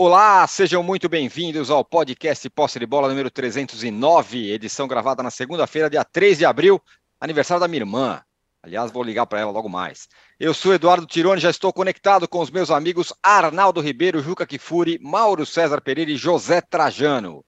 Olá, sejam muito bem-vindos ao podcast Posse de Bola número 309, edição gravada na segunda-feira, dia 3 de abril, aniversário da minha irmã. Aliás, vou ligar para ela logo mais. Eu sou Eduardo Tironi, já estou conectado com os meus amigos Arnaldo Ribeiro, Juca Kifuri, Mauro César Pereira e José Trajano.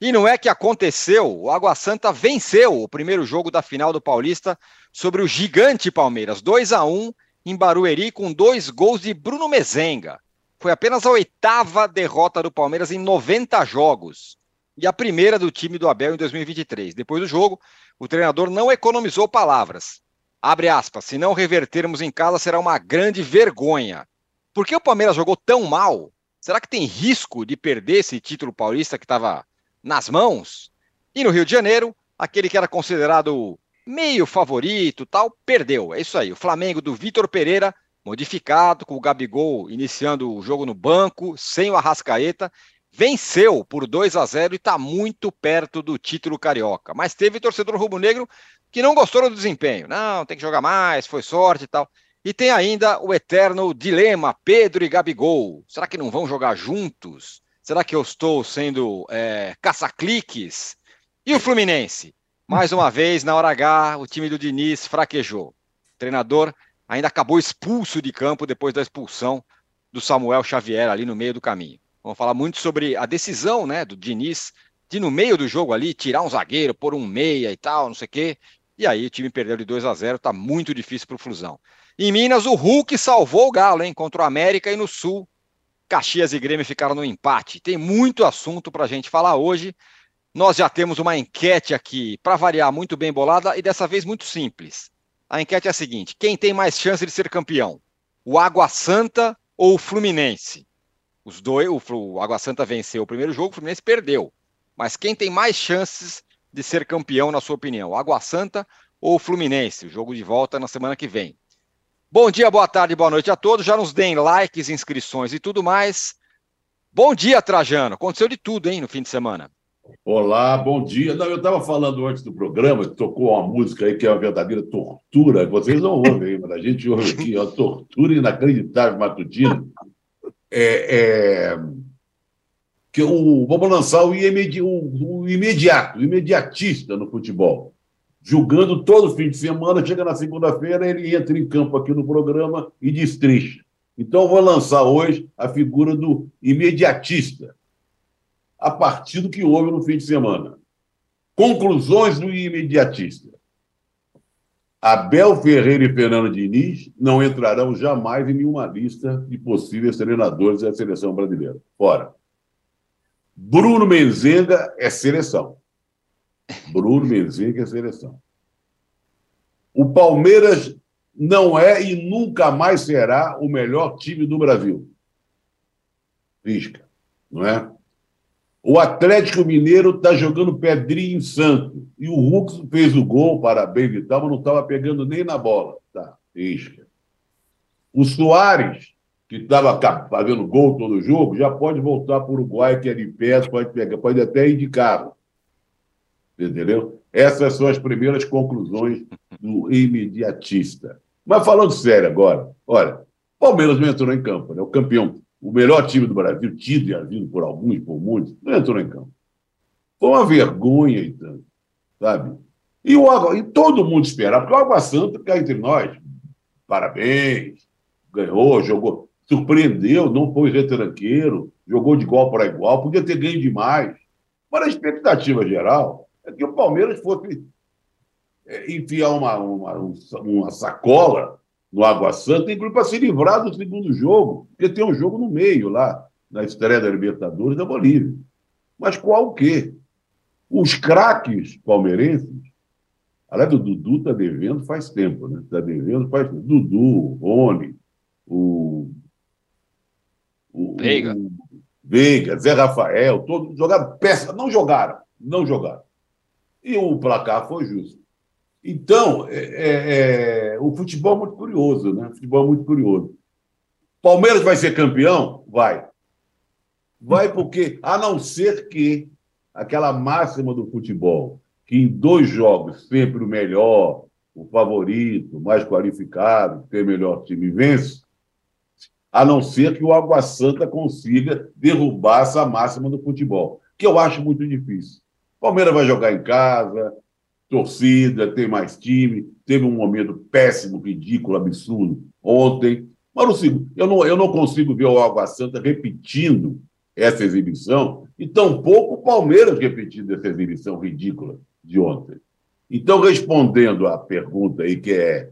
E não é que aconteceu, o Água Santa venceu o primeiro jogo da final do Paulista sobre o gigante Palmeiras, 2 a 1 em Barueri, com dois gols de Bruno Mezenga. Foi apenas a oitava derrota do Palmeiras em 90 jogos e a primeira do time do Abel em 2023. Depois do jogo, o treinador não economizou palavras. Abre aspas, se não revertermos em casa será uma grande vergonha. Por que o Palmeiras jogou tão mal? Será que tem risco de perder esse título paulista que estava nas mãos? E no Rio de Janeiro, aquele que era considerado meio favorito, tal, perdeu. É isso aí. O Flamengo do Vitor Pereira modificado, com o Gabigol iniciando o jogo no banco, sem o Arrascaeta, venceu por 2 a 0 e está muito perto do título carioca. Mas teve torcedor rubro-negro que não gostou do desempenho. Não, tem que jogar mais, foi sorte e tal. E tem ainda o eterno dilema Pedro e Gabigol. Será que não vão jogar juntos? Será que eu estou sendo é, caça-cliques? E o Fluminense? Mais uma vez, na hora H, o time do Diniz fraquejou. O treinador ainda acabou expulso de campo depois da expulsão do Samuel Xavier ali no meio do caminho. Vamos falar muito sobre a decisão né, do Diniz de, no meio do jogo ali, tirar um zagueiro, pôr um meia e tal, não sei o quê. E aí o time perdeu de 2 a 0 tá muito difícil para o Flusão. Em Minas, o Hulk salvou o Galo, hein, contra o América e no Sul. Caxias e Grêmio ficaram no empate. Tem muito assunto para a gente falar hoje. Nós já temos uma enquete aqui, para variar, muito bem bolada e dessa vez muito simples. A enquete é a seguinte: quem tem mais chance de ser campeão? O Água Santa ou o Fluminense? Os dois, o, Água Santa venceu o primeiro jogo, o Fluminense perdeu. Mas quem tem mais chances de ser campeão, na sua opinião? O Água Santa ou o Fluminense? O jogo de volta na semana que vem. Bom dia, boa tarde, boa noite a todos. Já nos deem likes, inscrições e tudo mais. Bom dia, Trajano. Aconteceu de tudo, hein, no fim de semana. Olá, bom dia. Não, eu estava falando antes do programa, tocou uma música aí que é uma verdadeira tortura. Vocês não ouvem, mas a gente ouve aqui, uma tortura inacreditável matutina. É, é, que o, vamos lançar o, imedi, o, o imediato, o imediatista no futebol. Julgando todo fim de semana, chega na segunda-feira, ele entra em campo aqui no programa e destrincha. Então, vou lançar hoje a figura do imediatista a partir do que houve no fim de semana. Conclusões do imediatista. Abel Ferreira e Fernando Diniz não entrarão jamais em nenhuma lista de possíveis treinadores da seleção brasileira. Fora. Bruno Menzenga é seleção. Bruno Menzenga é seleção. O Palmeiras não é e nunca mais será o melhor time do Brasil. Risca, não é? O Atlético Mineiro está jogando pedrinho em Santo. E o Hulk fez o gol, parabéns e mas não estava pegando nem na bola. Tá, isca. O Soares, que estava fazendo gol todo jogo, já pode voltar para o Uruguai, que é de perto, pode, pegar, pode até ir de carro. Entendeu? Essas são as primeiras conclusões do imediatista. Mas falando sério agora, olha, Palmeiras não entrou em campo, né? o campeão o melhor time do Brasil, tido e havido por alguns, por muitos, não entrou em campo. Foi uma vergonha e tanto, sabe? E, o e todo mundo esperava, porque o Água Santa cá entre nós. Parabéns, ganhou, jogou, surpreendeu, não foi retranqueiro, jogou de igual para igual, podia ter ganho demais. Mas a expectativa geral é que o Palmeiras fosse é, enfiar uma, uma, uma sacola no Água Santa, inclusive para se livrar do segundo jogo, porque tem um jogo no meio lá, na estreia da Libertadores da Bolívia. Mas qual o quê? Os craques palmeirenses, aliás, o Dudu está devendo faz tempo, né? Está devendo faz tempo. Dudu, Rony, o. o Veiga. O Veiga, Zé Rafael, todos jogaram peça, não jogaram, não jogaram. E o placar foi justo. Então, é, é, é, o futebol é muito curioso, né? O futebol é muito curioso. Palmeiras vai ser campeão? Vai. Vai porque, a não ser que aquela máxima do futebol, que em dois jogos sempre o melhor, o favorito, o mais qualificado, tem melhor time vence, a não ser que o Água Santa consiga derrubar essa máxima do futebol, que eu acho muito difícil. Palmeiras vai jogar em casa, torcida, tem mais time, teve um momento péssimo, ridículo, absurdo ontem. Mas não, eu, não, eu não consigo ver o Água Santa repetindo essa exibição e tampouco o Palmeiras repetindo essa exibição ridícula de ontem. Então, respondendo à pergunta aí, que é,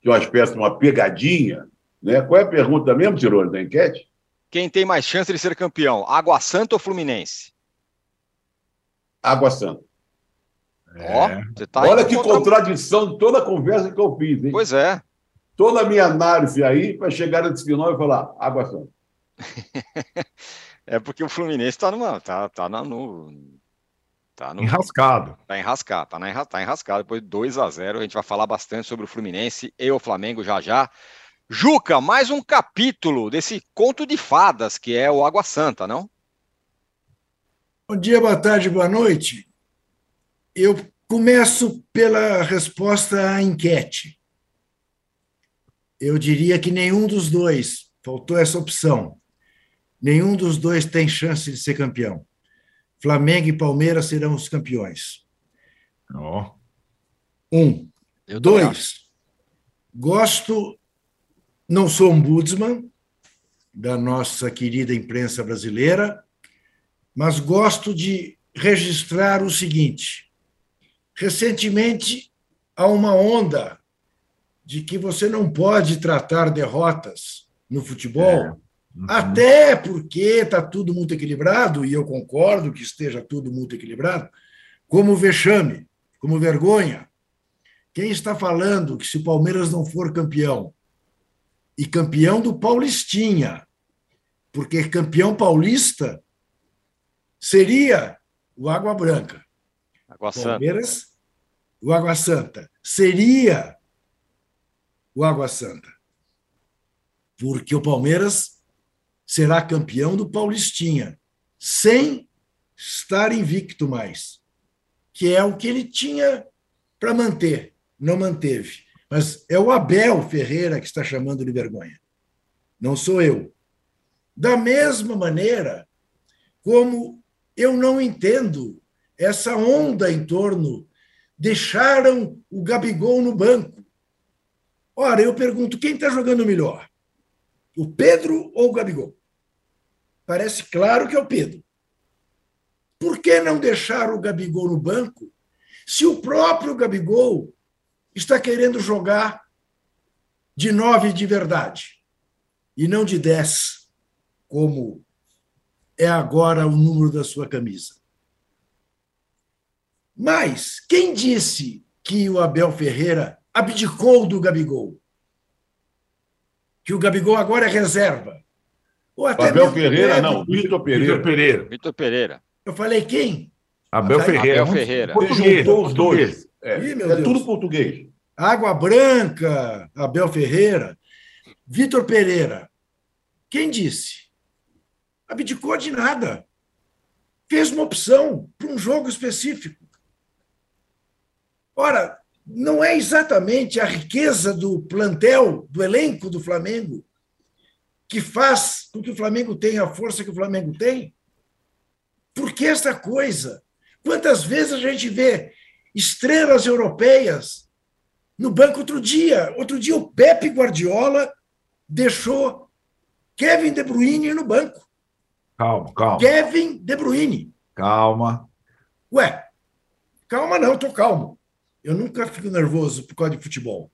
que é uma espécie de uma pegadinha, né? qual é a pergunta mesmo, Tirone, da enquete? Quem tem mais chance de ser campeão, Água Santa ou Fluminense? Água Santa. É. Tá Olha que contra... contradição de toda a conversa que eu fiz. Hein? Pois é. Toda a minha análise aí para chegar nesse final e falar Água Santa. é porque o Fluminense está numa. Tá, tá na, no, Tá no... Enrascado. Tá enrascado, tá, na, tá enrascado. Depois de 2 a 0 a gente vai falar bastante sobre o Fluminense e o Flamengo já já. Juca, mais um capítulo desse conto de fadas que é o Água Santa, não? Bom dia, boa tarde, boa noite. Eu começo pela resposta à enquete. Eu diria que nenhum dos dois, faltou essa opção. Nenhum dos dois tem chance de ser campeão. Flamengo e Palmeiras serão os campeões. Oh. Um. Eu Dois. Gosto, não sou um ombudsman da nossa querida imprensa brasileira, mas gosto de registrar o seguinte: recentemente há uma onda de que você não pode tratar derrotas no futebol é. Uhum. Até porque está tudo muito equilibrado, e eu concordo que esteja tudo muito equilibrado, como vexame, como vergonha. Quem está falando que se o Palmeiras não for campeão, e campeão do Paulistinha, porque campeão paulista seria o Água Branca. Água Palmeiras, o Água Santa. Seria o Água Santa. Porque o Palmeiras será campeão do Paulistinha, sem estar invicto mais, que é o que ele tinha para manter, não manteve. Mas é o Abel Ferreira que está chamando de vergonha, não sou eu. Da mesma maneira como eu não entendo essa onda em torno, deixaram o Gabigol no banco. Ora, eu pergunto, quem está jogando melhor? O Pedro ou o Gabigol? Parece claro que é o Pedro. Por que não deixar o Gabigol no banco se o próprio Gabigol está querendo jogar de nove de verdade e não de dez, como é agora o número da sua camisa? Mas quem disse que o Abel Ferreira abdicou do Gabigol? que o Gabigol agora é reserva. Ou até Abel Ferreira, não, Vitor Pereira. Pereira. Vitor Pereira. Eu falei quem? Abel Ferreira. Abel Ferreira. Português, juntou os dois. É, Ih, é tudo português. Água Branca, Abel Ferreira. Vitor Pereira. Quem disse? Abdicou de nada. Fez uma opção para um jogo específico. Ora, não é exatamente a riqueza do plantel, do elenco do Flamengo, que faz com que o Flamengo tenha a força que o Flamengo tem? Por que essa coisa? Quantas vezes a gente vê estrelas europeias no banco outro dia? Outro dia o Pepe Guardiola deixou Kevin De Bruyne no banco. Calma, calma. Kevin De Bruyne. Calma. Ué, calma não, tô calmo. Eu nunca fico nervoso por causa de futebol.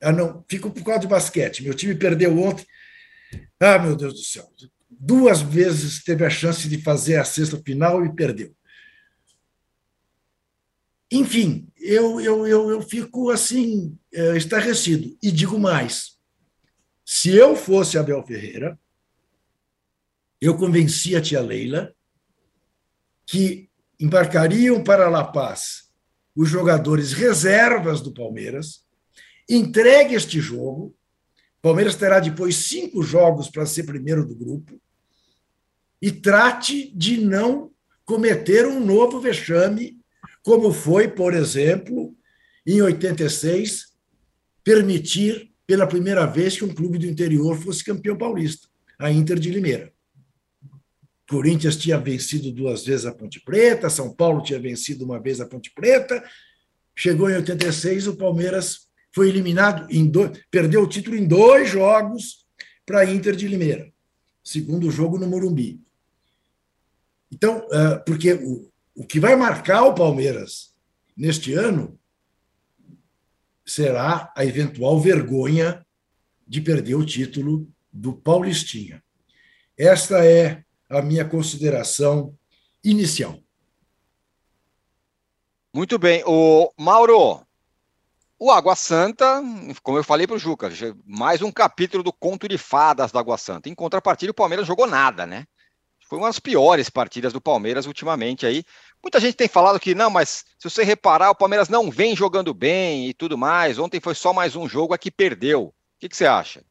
Eu não fico por causa de basquete. Meu time perdeu ontem. Ah, meu Deus do céu. Duas vezes teve a chance de fazer a sexta final e perdeu. Enfim, eu, eu, eu, eu fico assim, é, estarrecido. E digo mais: se eu fosse Abel Ferreira, eu convenci a tia Leila que embarcariam para La Paz os jogadores reservas do Palmeiras, entregue este jogo. O Palmeiras terá depois cinco jogos para ser primeiro do grupo e trate de não cometer um novo vexame, como foi, por exemplo, em 86, permitir pela primeira vez que um clube do interior fosse campeão paulista. a Inter de Limeira. Corinthians tinha vencido duas vezes a Ponte Preta, São Paulo tinha vencido uma vez a Ponte Preta. Chegou em 86, o Palmeiras foi eliminado, em dois, perdeu o título em dois jogos para Inter de Limeira. Segundo jogo no Morumbi. Então, é, porque o, o que vai marcar o Palmeiras neste ano será a eventual vergonha de perder o título do Paulistinha. Esta é a minha consideração inicial. Muito bem. O Mauro, o Água Santa, como eu falei para o Juca, mais um capítulo do conto de fadas da Água Santa. Em contrapartida, o Palmeiras jogou nada, né? Foi uma das piores partidas do Palmeiras ultimamente aí. Muita gente tem falado que não, mas se você reparar, o Palmeiras não vem jogando bem e tudo mais. Ontem foi só mais um jogo aqui perdeu. O que, que você acha?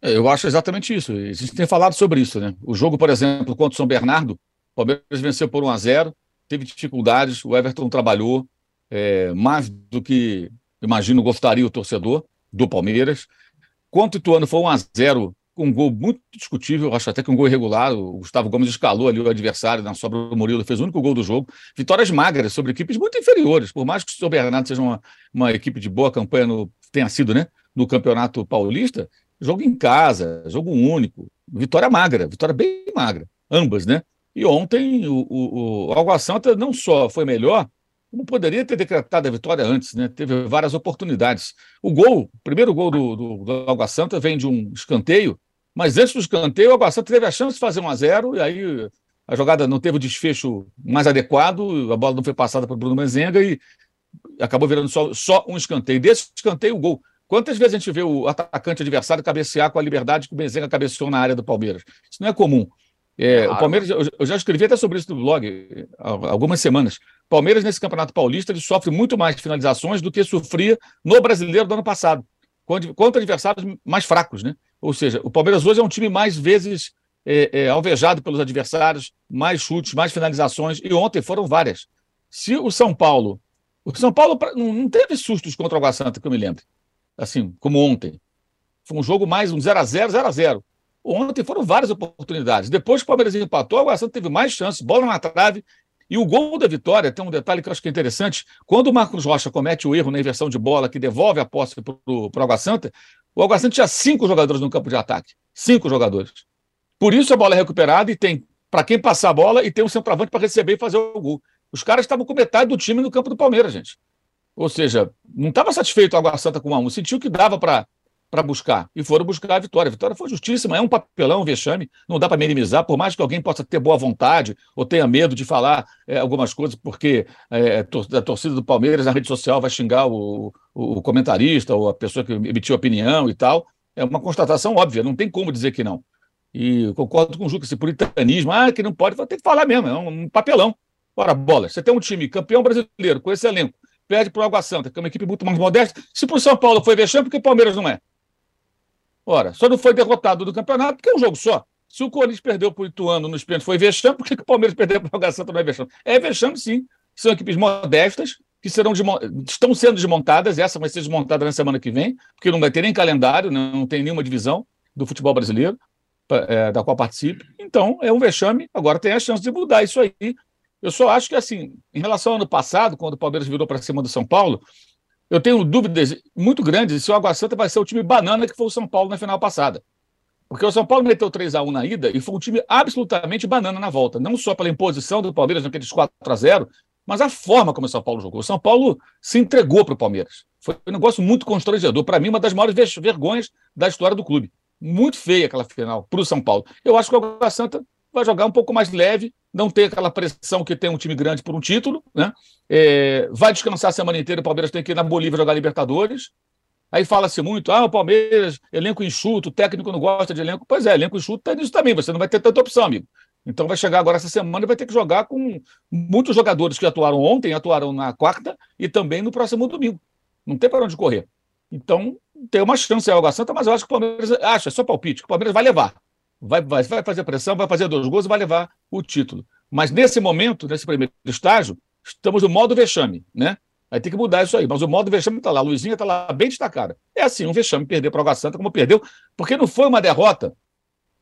É, eu acho exatamente isso. A gente tem falado sobre isso, né? O jogo, por exemplo, contra o São Bernardo, o Palmeiras venceu por 1 a 0 teve dificuldades, o Everton trabalhou é, mais do que, imagino, gostaria o torcedor do Palmeiras. Quanto o Ituano foi 1 a 0 um gol muito discutível, acho até que um gol irregular. O Gustavo Gomes escalou ali o adversário na sobra do Murilo, fez o único gol do jogo. Vitórias magras sobre equipes muito inferiores, por mais que o São Bernardo seja uma, uma equipe de boa campanha, no, tenha sido, né, no Campeonato Paulista, jogo em casa, jogo único, vitória magra, vitória bem magra, ambas, né? E ontem o, o, o Água Santa não só foi melhor, como poderia ter decretado a vitória antes, né? Teve várias oportunidades. O gol, o primeiro gol do, do, do Água Santa vem de um escanteio mas antes do escanteio, o Água Santa teve a chance de fazer 1 a 0 e aí a jogada não teve o desfecho mais adequado, a bola não foi passada para o Bruno Menzenga e acabou virando só, só um escanteio. Desse escanteio, o gol. Quantas vezes a gente vê o atacante adversário cabecear com a liberdade que o Benzenga cabeceou na área do Palmeiras? Isso não é comum. É, claro. O Palmeiras, eu já escrevi até sobre isso no blog há algumas semanas. Palmeiras, nesse Campeonato Paulista, ele sofre muito mais finalizações do que sofria no brasileiro do ano passado, contra adversários mais fracos, né? Ou seja, o Palmeiras hoje é um time mais vezes é, é, alvejado pelos adversários, mais chutes, mais finalizações, e ontem foram várias. Se o São Paulo. O São Paulo não teve sustos contra o Água Santa, que eu me lembro. Assim, como ontem. Foi um jogo mais um 0x0, 0x0. Ontem foram várias oportunidades. Depois que o Palmeiras empatou, o Água Santa teve mais chances, bola na trave. E o gol da vitória tem um detalhe que eu acho que é interessante. Quando o Marcos Rocha comete o erro na inversão de bola, que devolve a posse para o Água Santa, o Água Santa tinha cinco jogadores no campo de ataque. Cinco jogadores. Por isso a bola é recuperada e tem para quem passar a bola e tem um centroavante para receber e fazer o gol. Os caras estavam com metade do time no campo do Palmeiras, gente. Ou seja, não estava satisfeito o Água Santa com 1 a 1 sentiu que dava para buscar. E foram buscar a vitória. A vitória foi justíssima, é um papelão, um vexame, não dá para minimizar, por mais que alguém possa ter boa vontade ou tenha medo de falar é, algumas coisas, porque é, a torcida do Palmeiras na rede social vai xingar o, o, comentarista ou a pessoa que emitiu opinião e tal. É uma constatação óbvia, não tem como dizer que não. E concordo com o Juca, esse puritanismo, ah, que não pode, ter que falar mesmo, é um papelão. Ora, bola, você tem um time campeão brasileiro com esse elenco, perde para o Água Santa, que é uma equipe muito mais modesta. Se para o São Paulo foi vexame, porque o Palmeiras não é? Ora, só não foi derrotado do campeonato porque é um jogo só. Se o Corinthians perdeu para o Ituano nos pênaltis foi vexame, por que o Palmeiras perdeu para o Água Santa não é vexame? É vexame, sim. São equipes modestas que serão estão sendo desmontadas. Essa vai ser desmontada na semana que vem, porque não vai ter nem calendário, não tem nenhuma divisão do futebol brasileiro é, da qual participe. Então, é um vexame. Agora tem a chance de mudar isso aí. Eu só acho que, assim, em relação ao ano passado, quando o Palmeiras virou para cima do São Paulo, eu tenho dúvidas muito grandes se o Água Santa vai ser o time banana que foi o São Paulo na final passada. Porque o São Paulo meteu 3 a 1 na ida e foi um time absolutamente banana na volta. Não só pela imposição do Palmeiras naqueles 4 a 0 mas a forma como o São Paulo jogou. O São Paulo se entregou para o Palmeiras. Foi um negócio muito constrangedor. Para mim, uma das maiores vergonhas da história do clube. Muito feia aquela final para o São Paulo. Eu acho que o Água Santa vai jogar um pouco mais leve, não ter aquela pressão que tem um time grande por um título, né? É, vai descansar a semana inteira, o Palmeiras tem que ir na Bolívia jogar Libertadores. Aí fala-se muito, ah, o Palmeiras, elenco enxuto, o técnico não gosta de elenco. Pois é, elenco enxuto tem isso também, você não vai ter tanta opção, amigo. Então vai chegar agora essa semana e vai ter que jogar com muitos jogadores que atuaram ontem, atuaram na quarta e também no próximo domingo. Não tem para onde correr. Então tem uma chance a Alga Santa, mas eu acho que o Palmeiras acha, é só palpite, que o Palmeiras vai levar vai, vai, vai fazer pressão, vai fazer dois gols e vai levar o título. Mas nesse momento, nesse primeiro estágio, estamos no modo vexame, né? Vai ter que mudar isso aí. Mas o modo vexame está lá, a Luizinha está lá bem destacada. É assim, um vexame perder para o Água Santa, como perdeu, porque não foi uma derrota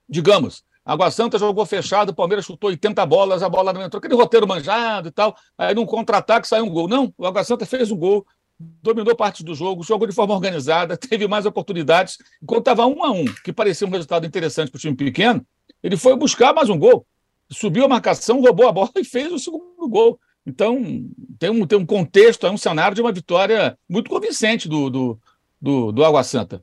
digamos, Água Santa jogou fechado, o Palmeiras chutou 80 bolas, a bola não entrou, aquele roteiro manjado e tal. Aí num contra-ataque saiu um gol. Não, o Água Santa fez um gol, dominou parte do jogo, jogou de forma organizada, teve mais oportunidades. Enquanto estava um a um, que parecia um resultado interessante para o time pequeno, ele foi buscar mais um gol. Subiu a marcação, roubou a bola e fez o segundo gol. Então, tem um, tem um contexto, é um cenário de uma vitória muito convincente do, do, do, do Água Santa.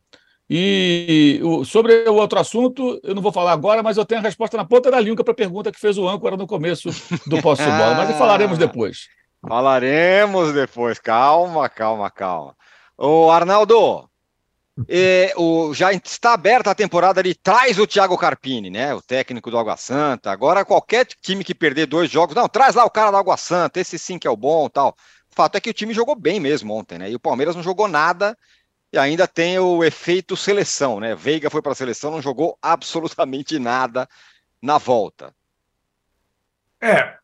E o, sobre o outro assunto, eu não vou falar agora, mas eu tenho a resposta na ponta da língua para a pergunta que fez o âncora no começo do Posse Bola, mas falaremos depois. Falaremos depois, calma, calma, calma. O Arnaldo, o, já está aberta a temporada ali, traz o Thiago Carpini, né? O técnico do Água Santa. Agora, qualquer time que perder dois jogos, não, traz lá o cara do Água Santa, esse sim que é o bom tal. O fato é que o time jogou bem mesmo ontem, né? E o Palmeiras não jogou nada e ainda tem o efeito seleção, né? Veiga foi para a seleção, não jogou absolutamente nada na volta. É,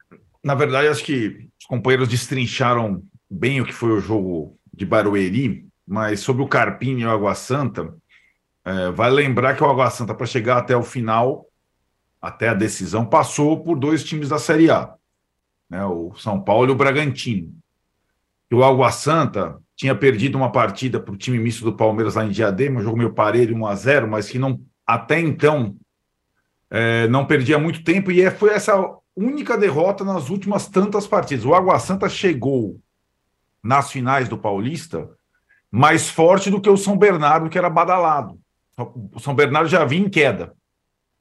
na verdade, acho que companheiros destrincharam bem o que foi o jogo de Barueri, mas sobre o Carpini e o Água Santa, é, vai lembrar que o Água Santa, para chegar até o final, até a decisão, passou por dois times da Série A, né, o São Paulo e o Bragantino. E o Água Santa tinha perdido uma partida para o time misto do Palmeiras lá em Diadema, um jogo meio parelho, 1 a 0 mas que não até então é, não perdia muito tempo, e é, foi essa única derrota nas últimas tantas partidas. O Água Santa chegou nas finais do Paulista mais forte do que o São Bernardo, que era badalado. O São Bernardo já vinha em queda.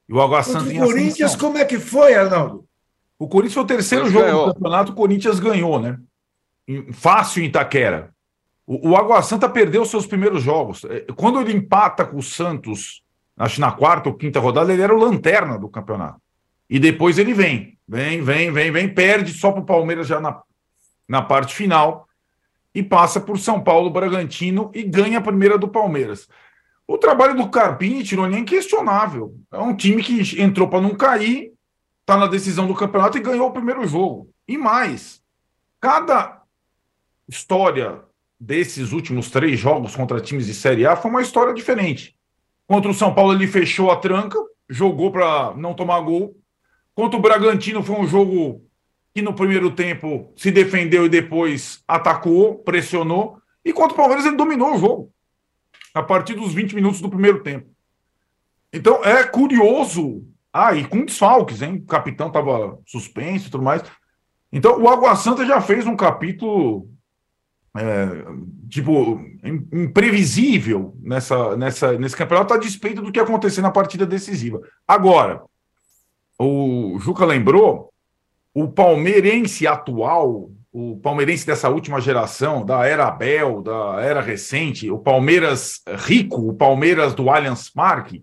E o Água Santa O Corinthians, como é que foi, Arnaldo? O Corinthians foi o terceiro Mas jogo ganhou. do campeonato, o Corinthians ganhou, né? Fácil em Itaquera. O, o Água Santa perdeu seus primeiros jogos. É, quando ele empata com o Santos, acho na quarta ou quinta rodada, ele era o lanterna do campeonato. E depois ele vem, vem, vem, vem, vem, perde só para o Palmeiras já na, na parte final e passa por São Paulo, Bragantino e ganha a primeira do Palmeiras. O trabalho do Carpini, Tironi, é inquestionável. É um time que entrou para não cair, está na decisão do campeonato e ganhou o primeiro jogo. E mais, cada história desses últimos três jogos contra times de Série A foi uma história diferente. Contra o São Paulo, ele fechou a tranca, jogou para não tomar gol. Contra o Bragantino, foi um jogo que no primeiro tempo se defendeu e depois atacou, pressionou. E contra o Palmeiras, ele dominou o jogo a partir dos 20 minutos do primeiro tempo. Então é curioso. Ah, e com desfalques, hein? O capitão estava suspenso e tudo mais. Então o Água Santa já fez um capítulo é, tipo, imprevisível nessa, nessa, nesse campeonato, a despeito do que aconteceu na partida decisiva. Agora, o Juca lembrou, o palmeirense atual, o palmeirense dessa última geração, da era Abel, da era recente, o Palmeiras rico, o Palmeiras do Allianz Parque,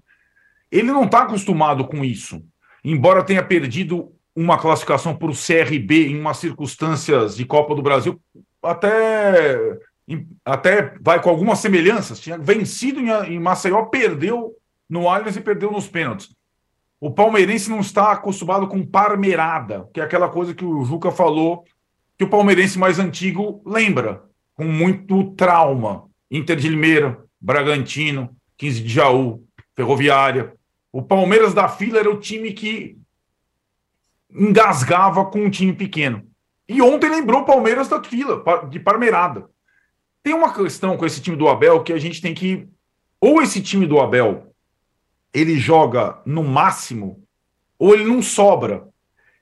ele não está acostumado com isso. Embora tenha perdido uma classificação para o CRB em umas circunstâncias de Copa do Brasil até, até vai com algumas semelhanças. Tinha vencido em, Maceió, perdeu no Allianz e perdeu nos pênaltis. O palmeirense não está acostumado com parmeirada, que é aquela coisa que o Juca falou, que o palmeirense mais antigo lembra, com muito trauma. Inter de Limeira, Bragantino, 15 de Jaú, Ferroviária. O Palmeiras da fila era o time que engasgava com um time pequeno. E ontem lembrou o Palmeiras da fila, de Parmeirada. Tem uma questão com esse time do Abel que a gente tem que. Ou esse time do Abel ele joga no máximo, ou ele não sobra.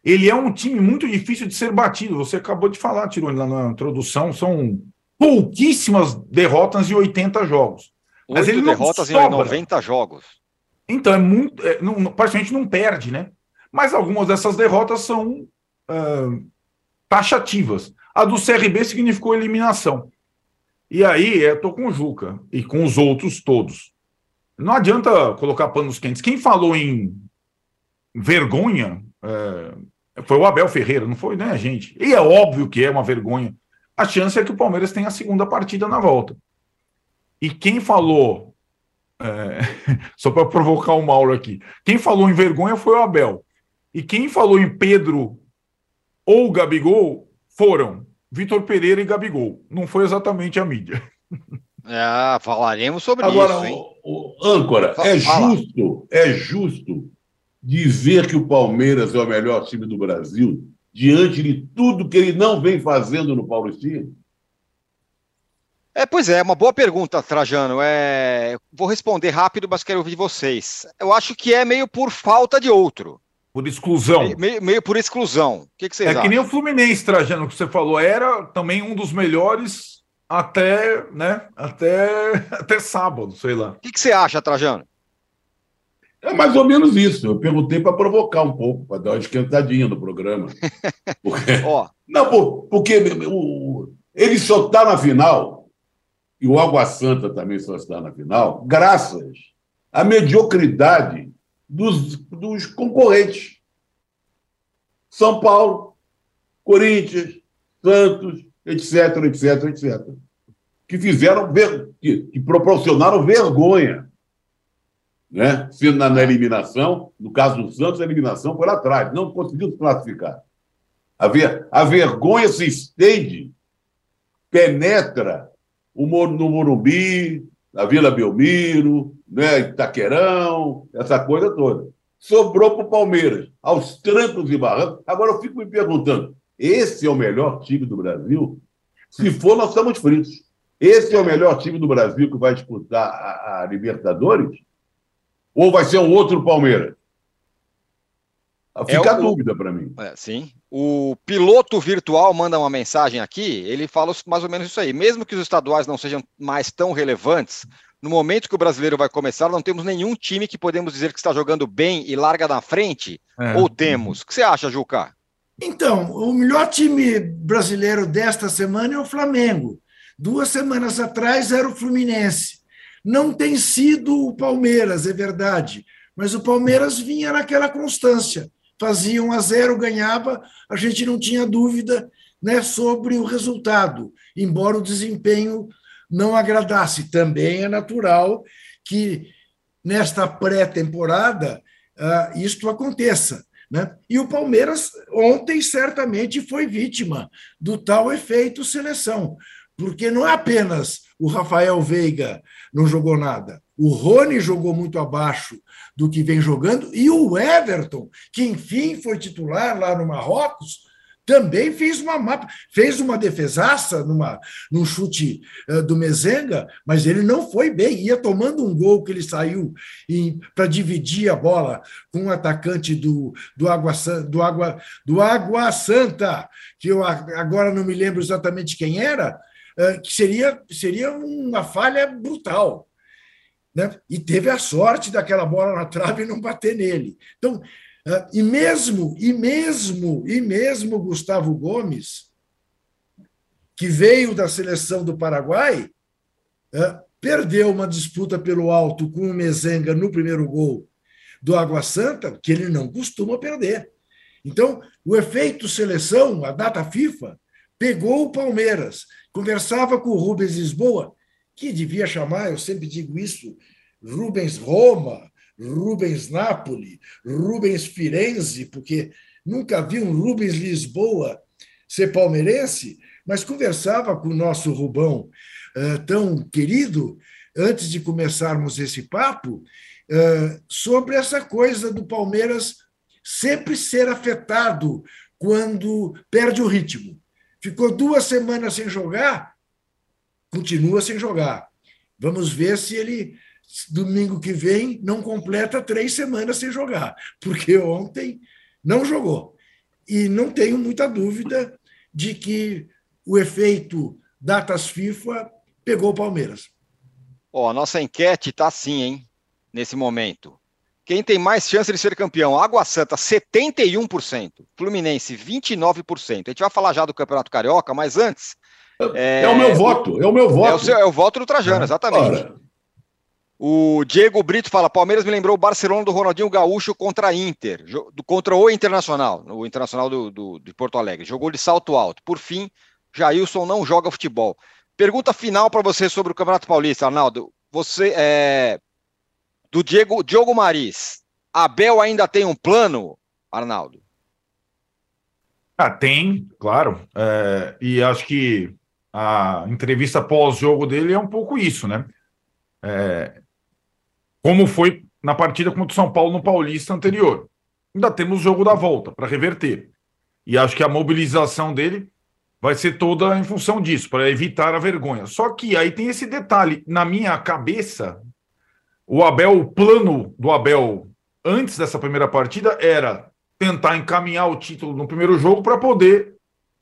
Ele é um time muito difícil de ser batido. Você acabou de falar, Tironi, lá na introdução, são pouquíssimas derrotas em 80 jogos. Mas ele não derrotas sobra. em 90 jogos. Então, é muito. É, não, praticamente não perde, né? Mas algumas dessas derrotas são uh, taxativas. A do CRB significou eliminação. E aí, estou com o Juca e com os outros todos. Não adianta colocar panos quentes. Quem falou em vergonha é, foi o Abel Ferreira, não foi nem a gente. E é óbvio que é uma vergonha. A chance é que o Palmeiras tenha a segunda partida na volta. E quem falou, é, só para provocar o Mauro aqui, quem falou em vergonha foi o Abel. E quem falou em Pedro ou Gabigol foram Vitor Pereira e Gabigol. Não foi exatamente a mídia. É, falaremos sobre Agora, isso. Agora, o, o, âncora, é justo, é justo dizer que o Palmeiras é o melhor time do Brasil diante de tudo que ele não vem fazendo no Paulistinha? É, pois é, uma boa pergunta, Trajano. É, vou responder rápido, mas quero ouvir vocês. Eu acho que é meio por falta de outro. Por exclusão. Meio, meio por exclusão. O que, que vocês é acham? É que nem o Fluminense, Trajano, que você falou, era também um dos melhores até, né, até, até sábado, sei lá. O que, que você acha, Trajano? É mais ou menos isso. Eu perguntei para provocar um pouco, para dar uma esquentadinha no programa. Porque... oh. Não, porque o, ele só está na final, e o Água Santa também só está na final, graças à mediocridade dos, dos concorrentes. São Paulo, Corinthians, Santos, etc, etc, etc. Que fizeram, que, que proporcionaram vergonha. Né? Se na, na, eliminação, no caso do Santos, a eliminação foi lá atrás, não conseguiu se classificar. A, ver, a vergonha se estende, penetra o, no Morumbi, na Vila Belmiro, né, Itaquerão, essa coisa toda. Sobrou para o Palmeiras, aos trancos e barrancos. Agora eu fico me perguntando: esse é o melhor time do Brasil? Se for, nós estamos fritos. Esse é o melhor time do Brasil que vai disputar a, a Libertadores? Ou vai ser um outro Palmeiras? Fica é a dúvida para mim. É, sim. O piloto virtual manda uma mensagem aqui, ele fala mais ou menos isso aí. Mesmo que os estaduais não sejam mais tão relevantes, no momento que o brasileiro vai começar, não temos nenhum time que podemos dizer que está jogando bem e larga na frente, é. ou temos? O que você acha, Juca? Então, o melhor time brasileiro desta semana é o Flamengo. Duas semanas atrás era o Fluminense. Não tem sido o Palmeiras, é verdade, mas o Palmeiras vinha naquela constância. Fazia um a zero, ganhava, a gente não tinha dúvida né, sobre o resultado, embora o desempenho não agradasse. Também é natural que nesta pré-temporada uh, isto aconteça. Né? E o Palmeiras ontem certamente foi vítima do tal efeito seleção, porque não é apenas o Rafael Veiga não jogou nada, o Rony jogou muito abaixo do que vem jogando, e o Everton, que enfim foi titular lá no Marrocos, também fez uma mapa, fez uma defesaça numa, num chute uh, do Mezenga, mas ele não foi bem, ia tomando um gol que ele saiu para dividir a bola com o um atacante do, do, Água, do, Água, do Água Santa, que eu agora não me lembro exatamente quem era, uh, que seria, seria uma falha brutal. Né? E teve a sorte daquela bola na trave não bater nele. Então, e mesmo, e mesmo, e mesmo Gustavo Gomes, que veio da seleção do Paraguai, ah, perdeu uma disputa pelo alto com o Mezenga no primeiro gol do Água Santa, que ele não costuma perder. Então, o efeito seleção, a data FIFA, pegou o Palmeiras. Conversava com o Rubens Lisboa, que devia chamar, eu sempre digo isso, Rubens Roma, Rubens Napoli, Rubens Firenze, porque nunca vi um Rubens Lisboa ser palmeirense, mas conversava com o nosso Rubão uh, tão querido, antes de começarmos esse papo, uh, sobre essa coisa do Palmeiras sempre ser afetado quando perde o ritmo. Ficou duas semanas sem jogar, continua sem jogar. Vamos ver se ele domingo que vem não completa três semanas sem jogar, porque ontem não jogou. E não tenho muita dúvida de que o efeito datas FIFA pegou o Palmeiras. Ó, oh, a nossa enquete está assim, hein? Nesse momento. Quem tem mais chance de ser campeão? Água Santa, 71%. Fluminense, 29%. A gente vai falar já do Campeonato Carioca, mas antes. É, é o meu voto, é o meu voto. É o, seu, é o voto do Trajano, é. exatamente. Ora. O Diego Brito fala: Palmeiras me lembrou o Barcelona do Ronaldinho Gaúcho contra a Inter, contra o Internacional, o Internacional do, do, de Porto Alegre. Jogou de salto alto. Por fim, Jailson não joga futebol. Pergunta final para você sobre o Campeonato Paulista, Arnaldo. Você é do Diego Diogo Maris. Abel ainda tem um plano, Arnaldo? Ah, tem, claro. É, e acho que a entrevista pós-jogo dele é um pouco isso, né? É, como foi na partida contra o São Paulo no Paulista anterior. ainda temos o jogo da volta para reverter. E acho que a mobilização dele vai ser toda em função disso, para evitar a vergonha. Só que aí tem esse detalhe. Na minha cabeça, o Abel, o plano do Abel antes dessa primeira partida era tentar encaminhar o título no primeiro jogo para poder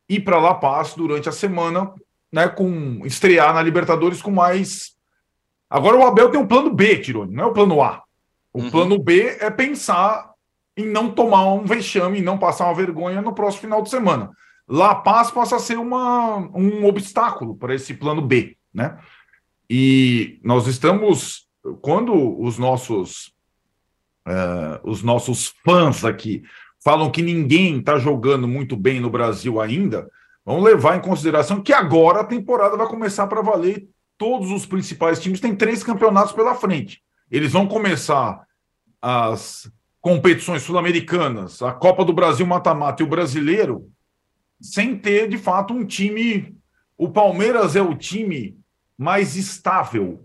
ir para La Paz durante a semana, né, com estrear na Libertadores com mais. Agora o Abel tem um plano B, Tironi, não é o plano A. O uhum. plano B é pensar em não tomar um vexame, em não passar uma vergonha no próximo final de semana. La Paz possa ser uma, um obstáculo para esse plano B, né? E nós estamos, quando os nossos uh, os nossos fãs aqui falam que ninguém está jogando muito bem no Brasil ainda, vamos levar em consideração que agora a temporada vai começar para valer. Todos os principais times têm três campeonatos pela frente. Eles vão começar as competições sul-americanas, a Copa do Brasil mata-mata e o brasileiro, sem ter de fato um time. O Palmeiras é o time mais estável,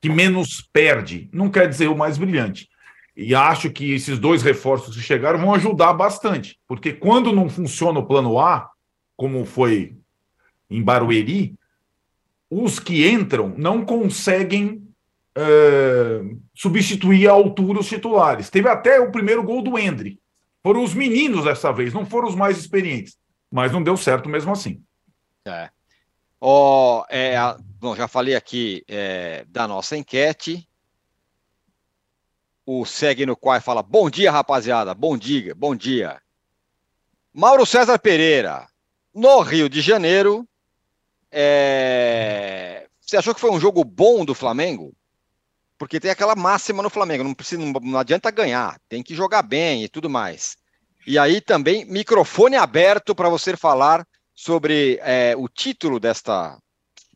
que menos perde. Não quer dizer o mais brilhante. E acho que esses dois reforços que chegaram vão ajudar bastante, porque quando não funciona o plano A, como foi em Barueri, os que entram não conseguem é, substituir à altura os titulares. Teve até o primeiro gol do Endre. Foram os meninos dessa vez, não foram os mais experientes. Mas não deu certo mesmo assim. É. Oh, é, bom, já falei aqui é, da nossa enquete o segue no qual fala: Bom dia, rapaziada. Bom dia, bom dia. Mauro César Pereira, no Rio de Janeiro. É... Você achou que foi um jogo bom do Flamengo? Porque tem aquela máxima no Flamengo, não, precisa, não, adianta ganhar, tem que jogar bem e tudo mais. E aí também, microfone aberto para você falar sobre é, o título desta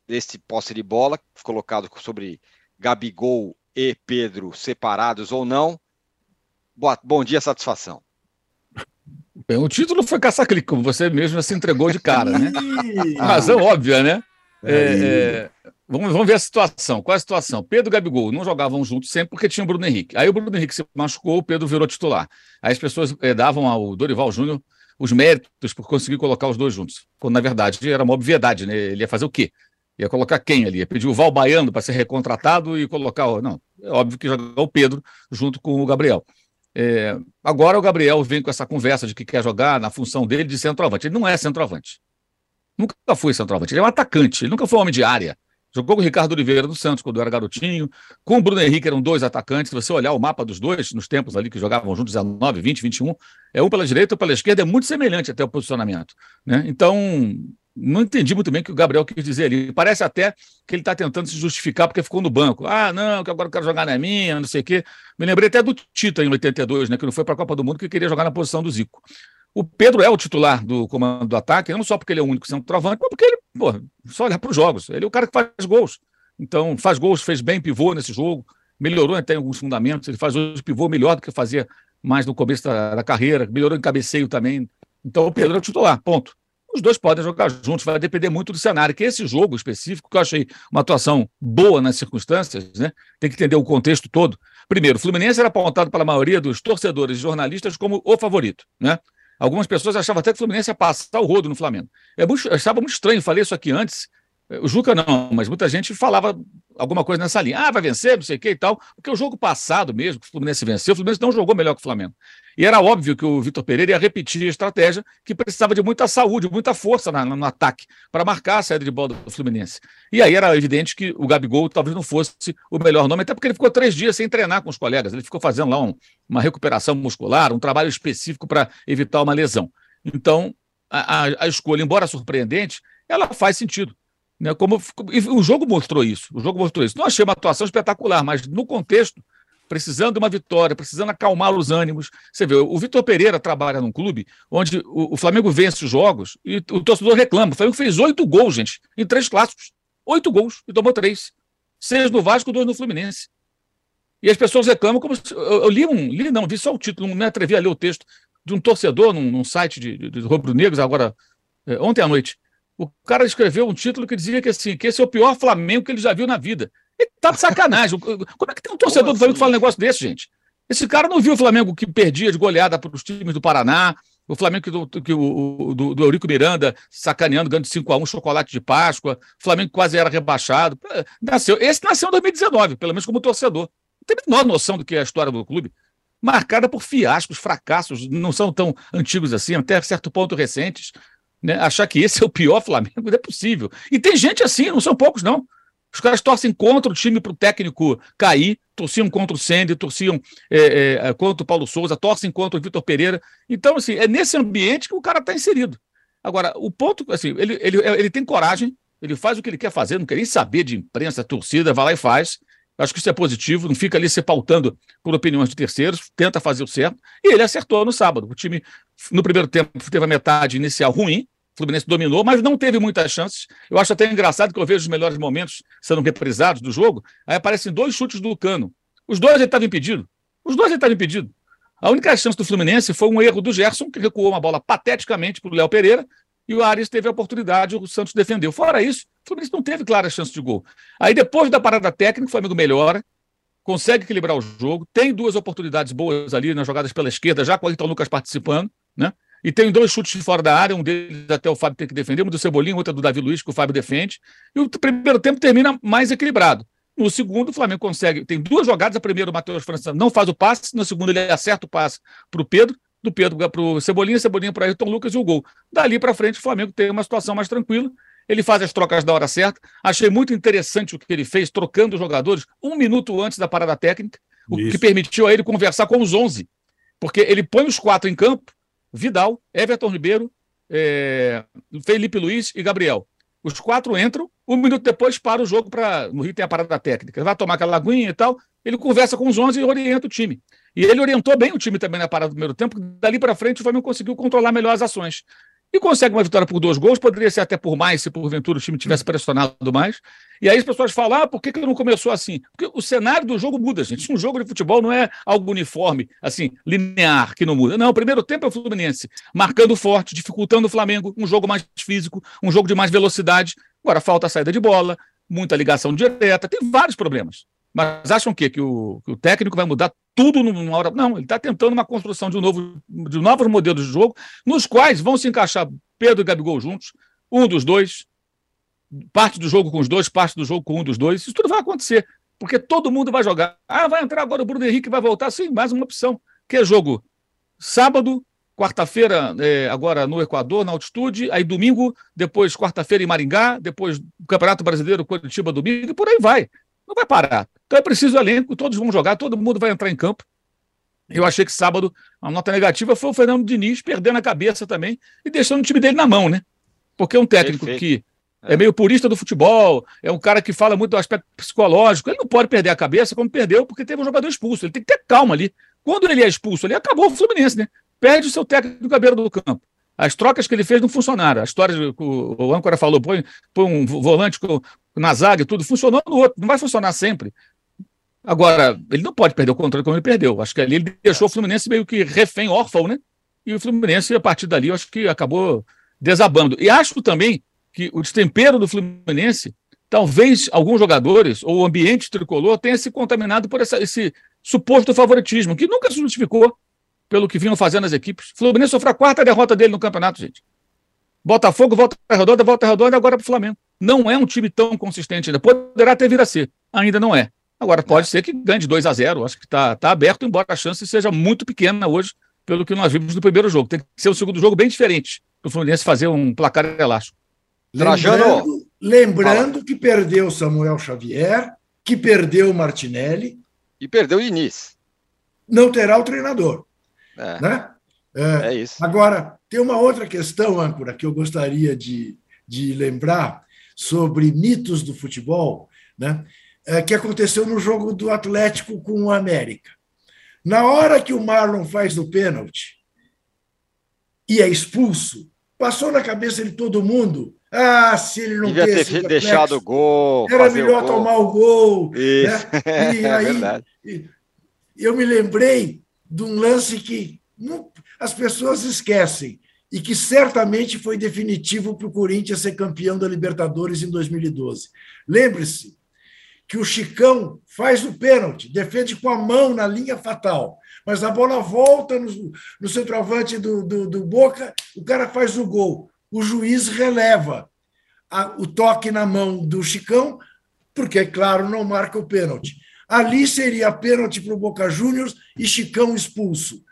deste posse de bola, colocado sobre Gabigol e Pedro separados ou não. Boa, bom dia, satisfação. Bem, o título foi caça-clique, como você mesmo se entregou de cara, né? Razão óbvia, né? É, é, vamos, vamos ver a situação. Qual é a situação? Pedro e Gabigol não jogavam juntos sempre porque tinha o Bruno Henrique. Aí o Bruno Henrique se machucou, o Pedro virou titular. Aí as pessoas é, davam ao Dorival Júnior os méritos por conseguir colocar os dois juntos. Quando, na verdade, era uma obviedade, né? Ele ia fazer o quê? Ia colocar quem ali? Ia pedir o Val Baiano para ser recontratado e colocar. Não, é óbvio que jogar o Pedro junto com o Gabriel. É, agora o Gabriel vem com essa conversa de que quer jogar na função dele de centroavante. Ele não é centroavante. Nunca foi centroavante. Ele é um atacante. Ele nunca foi um homem de área. Jogou com o Ricardo Oliveira do Santos quando era garotinho. Com o Bruno Henrique eram dois atacantes. Se você olhar o mapa dos dois, nos tempos ali que jogavam juntos, 19, 20, 21, é um pela direita ou pela esquerda, é muito semelhante até o posicionamento. Né? Então, não entendi muito bem o que o Gabriel quis dizer ali. Parece até que ele está tentando se justificar porque ficou no banco. Ah, não, que agora eu quero jogar na minha, não sei o quê. Me lembrei até do Tita em 82, né, que não foi para a Copa do Mundo, que queria jogar na posição do Zico. O Pedro é o titular do comando do ataque, não só porque ele é o único centroavante, mas porque ele, pô, só olhar para os jogos. Ele é o cara que faz gols. Então, faz gols, fez bem pivô nesse jogo, melhorou até em alguns fundamentos. Ele faz hoje pivô melhor do que fazia mais no começo da, da carreira, melhorou em cabeceio também. Então, o Pedro é o titular, ponto. Os dois podem jogar juntos, vai depender muito do cenário. Que esse jogo específico, que eu achei uma atuação boa nas circunstâncias, né? tem que entender o contexto todo. Primeiro, o Fluminense era apontado pela maioria dos torcedores e jornalistas como o favorito. Né? Algumas pessoas achavam até que o Fluminense ia passar o rodo no Flamengo. Eu achava muito estranho, falei isso aqui antes, o Juca não, mas muita gente falava alguma coisa nessa linha. Ah, vai vencer, não sei o que e tal. Porque o jogo passado mesmo, que o Fluminense venceu, o Fluminense não jogou melhor que o Flamengo. E era óbvio que o Vitor Pereira ia repetir a estratégia que precisava de muita saúde, muita força na, no ataque para marcar a saída de bola do Fluminense. E aí era evidente que o Gabigol talvez não fosse o melhor nome, até porque ele ficou três dias sem treinar com os colegas. Ele ficou fazendo lá um, uma recuperação muscular, um trabalho específico para evitar uma lesão. Então, a, a, a escolha, embora surpreendente, ela faz sentido. Né? Como, o jogo mostrou isso. O jogo mostrou isso. Não achei uma atuação espetacular, mas no contexto, precisando de uma vitória, precisando acalmar os ânimos. Você vê, o Vitor Pereira trabalha num clube onde o, o, Flamengo vence os jogos e o torcedor reclama. O Flamengo fez oito gols, gente, em três clássicos. Oito gols e tomou três. Seis no Vasco, dois no Fluminense. E as pessoas reclamam como se, eu, eu, li um, li não, vi só o título, não me atrevi a ler o texto de um torcedor num, num site de, de, de rubro-negros agora é, ontem à noite. O cara escreveu um título que dizia que, assim, que esse é o pior Flamengo que ele já viu na vida. Ele tá de sacanagem. Como é que tem um torcedor do Flamengo que fala um negócio desse, gente? Esse cara não viu o Flamengo que perdia de goleada para os times do Paraná, o Flamengo que, que o, do, do Eurico Miranda sacaneando, ganhando 5x1, chocolate de Páscoa, o Flamengo quase era rebaixado. Nasceu, esse nasceu em 2019, pelo menos como torcedor. Não tem a menor noção do que é a história do clube. Marcada por fiascos, fracassos, não são tão antigos assim, até certo ponto recentes. Né? Achar que esse é o pior Flamengo não é possível. E tem gente assim, não são poucos, não. Os caras torcem contra o time para o técnico cair, torciam contra o Sende, torciam é, é, contra o Paulo Souza, torcem contra o Vitor Pereira. Então, assim, é nesse ambiente que o cara está inserido. Agora, o ponto, assim, ele, ele, ele tem coragem, ele faz o que ele quer fazer, não quer nem saber de imprensa, torcida, vai lá e faz. Acho que isso é positivo, não fica ali se pautando por opiniões de terceiros, tenta fazer o certo. E ele acertou no sábado. O time, no primeiro tempo, teve a metade inicial ruim, o Fluminense dominou, mas não teve muitas chances. Eu acho até engraçado que eu vejo os melhores momentos sendo reprisados do jogo. Aí aparecem dois chutes do Cano. Os dois ele estava impedido. Os dois ele estava impedido. A única chance do Fluminense foi um erro do Gerson, que recuou uma bola pateticamente para o Léo Pereira, e o Ares teve a oportunidade, o Santos defendeu. Fora isso, Fluminense não teve clara chance de gol. Aí depois da parada técnica, o Flamengo melhora, consegue equilibrar o jogo, tem duas oportunidades boas ali nas jogadas pela esquerda, já com o Ayrton Lucas participando, né? E tem dois chutes de fora da área, um deles até o Fábio tem que defender, um do Cebolinha, outro do Davi Luiz, que o Fábio defende. E o primeiro tempo termina mais equilibrado. No segundo, o Flamengo consegue. Tem duas jogadas. A primeira, o Matheus França não faz o passe. No segundo, ele acerta o passe para o Pedro. Do Pedro para o Cebolinha, Cebolinha para Ayrton Lucas e o gol. Dali para frente, o Flamengo tem uma situação mais tranquila. Ele faz as trocas da hora certa. Achei muito interessante o que ele fez, trocando os jogadores um minuto antes da parada técnica, o Isso. que permitiu a ele conversar com os 11. Porque ele põe os quatro em campo Vidal, Everton Ribeiro, é, Felipe Luiz e Gabriel. Os quatro entram, um minuto depois para o jogo para. No Rio tem a parada técnica. Ele vai tomar aquela aguinha e tal. Ele conversa com os 11 e orienta o time. E ele orientou bem o time também na parada do primeiro tempo. Dali para frente, o Flamengo conseguiu controlar melhor as ações e consegue uma vitória por dois gols, poderia ser até por mais, se porventura o time tivesse pressionado mais. E aí as pessoas falam, ah, por que, que não começou assim? Porque o cenário do jogo muda, gente. Um jogo de futebol não é algo uniforme, assim, linear, que não muda. Não, o primeiro tempo é o Fluminense, marcando forte, dificultando o Flamengo, um jogo mais físico, um jogo de mais velocidade. Agora falta a saída de bola, muita ligação direta, tem vários problemas. Mas acham que, que, o, que o técnico vai mudar tudo numa hora? Não, ele está tentando uma construção de, um novo, de novos modelos de jogo, nos quais vão se encaixar Pedro e Gabigol juntos, um dos dois, parte do jogo com os dois, parte do jogo com um dos dois. Isso tudo vai acontecer, porque todo mundo vai jogar. Ah, vai entrar agora o Bruno Henrique, vai voltar. Sim, mais uma opção. Que é jogo sábado, quarta-feira, é, agora no Equador, na altitude, aí domingo, depois quarta-feira em Maringá, depois Campeonato Brasileiro, Curitiba, domingo, e por aí vai. Não vai parar. Então é preciso elenco, todos vão jogar, todo mundo vai entrar em campo. Eu achei que sábado a nota negativa foi o Fernando Diniz perdendo a cabeça também e deixando o time dele na mão, né? Porque é um técnico Perfeito. que é. é meio purista do futebol, é um cara que fala muito do aspecto psicológico. Ele não pode perder a cabeça como perdeu, porque teve um jogador expulso. Ele tem que ter calma ali. Quando ele é expulso, ele acabou o Fluminense, né? Perde o seu técnico à beira do campo. As trocas que ele fez não funcionaram. A história que o âncora falou, põe, põe um volante com, na zaga e tudo, funcionou no outro. Não vai funcionar sempre. Agora, ele não pode perder o controle como ele perdeu. Acho que ali ele deixou o Fluminense meio que refém, órfão, né? E o Fluminense, a partir dali, acho que acabou desabando. E acho também que o destempero do Fluminense, talvez alguns jogadores ou o ambiente tricolor tenha se contaminado por essa, esse suposto favoritismo, que nunca se justificou pelo que vinham fazendo as equipes. O Fluminense sofreu a quarta derrota dele no campeonato, gente. Botafogo, volta redonda, volta redonda agora para o Flamengo. Não é um time tão consistente ainda. Poderá ter vindo a ser, ainda não é. Agora, pode é. ser que ganhe de 2 a 0 Acho que está tá aberto, embora a chance seja muito pequena hoje, pelo que nós vimos no primeiro jogo. Tem que ser um segundo jogo bem diferente para o Fluminense fazer um placar elástico. Lembrando, lembrando que perdeu Samuel Xavier, que perdeu Martinelli. E perdeu o Inis. Não terá o treinador. É, né? é, é isso. Agora, tem uma outra questão, âncora, que eu gostaria de, de lembrar sobre mitos do futebol, né? É, que aconteceu no jogo do Atlético com o América. Na hora que o Marlon faz o pênalti e é expulso, passou na cabeça de todo mundo. Ah, se ele não Devia ter reflexo, deixado o gol. Era melhor o gol. tomar o gol. Isso. Né? E é aí, verdade. eu me lembrei de um lance que as pessoas esquecem e que certamente foi definitivo para o Corinthians ser campeão da Libertadores em 2012. Lembre-se que o Chicão faz o pênalti, defende com a mão na linha fatal, mas a bola volta no, no centroavante do, do, do Boca, o cara faz o gol. O juiz releva a, o toque na mão do Chicão, porque, claro, não marca o pênalti. Ali seria pênalti para o Boca Juniors e Chicão expulso.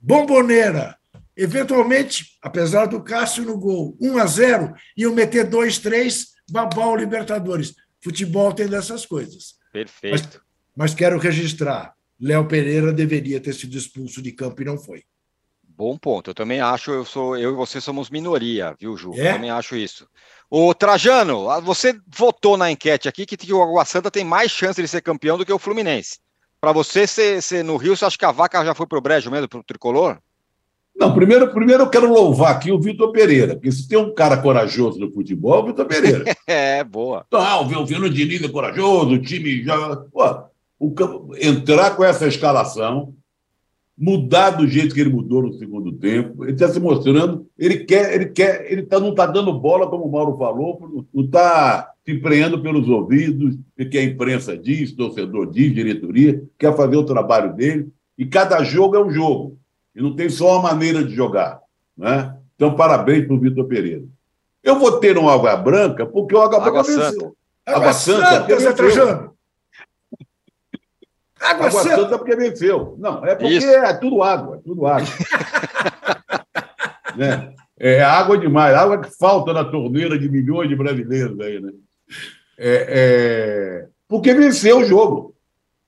Bomboneira, eventualmente, apesar do Cássio no gol, 1 a 0, iam meter 2, 3, babau Libertadores. Futebol tem dessas coisas. Perfeito. Mas, mas quero registrar: Léo Pereira deveria ter sido expulso de campo e não foi. Bom ponto. Eu também acho, eu sou, eu e você somos minoria, viu, Ju? É? Eu também acho isso. O Trajano, você votou na enquete aqui que o Água Santa tem mais chance de ser campeão do que o Fluminense. Para você, ser, no Rio, você acha que a vaca já foi pro brejo mesmo, pro tricolor? Não, primeiro, primeiro eu quero louvar aqui o Vitor Pereira, porque se tem um cara corajoso no futebol, é o Vitor Pereira. é, boa. Então, ah, o Fernando Diniz é corajoso, o time já. Pô, o, entrar com essa escalação, mudar do jeito que ele mudou no segundo tempo, ele está se mostrando, ele quer, ele quer, ele tá, não está dando bola, como o Mauro falou, não está se empreendendo pelos ouvidos, que a imprensa diz, torcedor diz, diretoria, quer fazer o trabalho dele, e cada jogo é um jogo. E não tem só uma maneira de jogar. Né? Então, parabéns para o Vitor Pereira. Eu vou ter um Água Branca porque o Água, Branca Santa. venceu. Água, Água Santa, Santa porque venceu. Água, água Santa. Santa porque venceu. Não, é porque Isso. é tudo água, é tudo água. né? É água demais, água que falta na torneira de milhões de brasileiros aí, né? É, é... Porque venceu o jogo.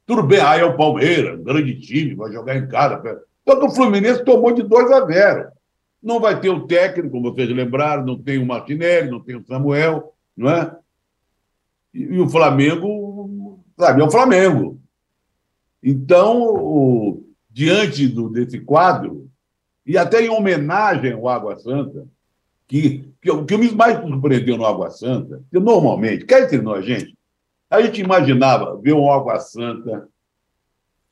Tudo bem, aí é o Palmeiras, um grande time, vai jogar em casa. Só que o Fluminense tomou de 2 a 0. Não vai ter o técnico, como vocês lembraram, não tem o Martinelli, não tem o Samuel, não é? E, e o Flamengo, sabe, é o Flamengo. Então, o, diante do, desse quadro, e até em homenagem ao Água Santa, que, que, o que me mais surpreendeu no Água Santa, que normalmente, quer entre nós, gente, a gente imaginava ver um Água Santa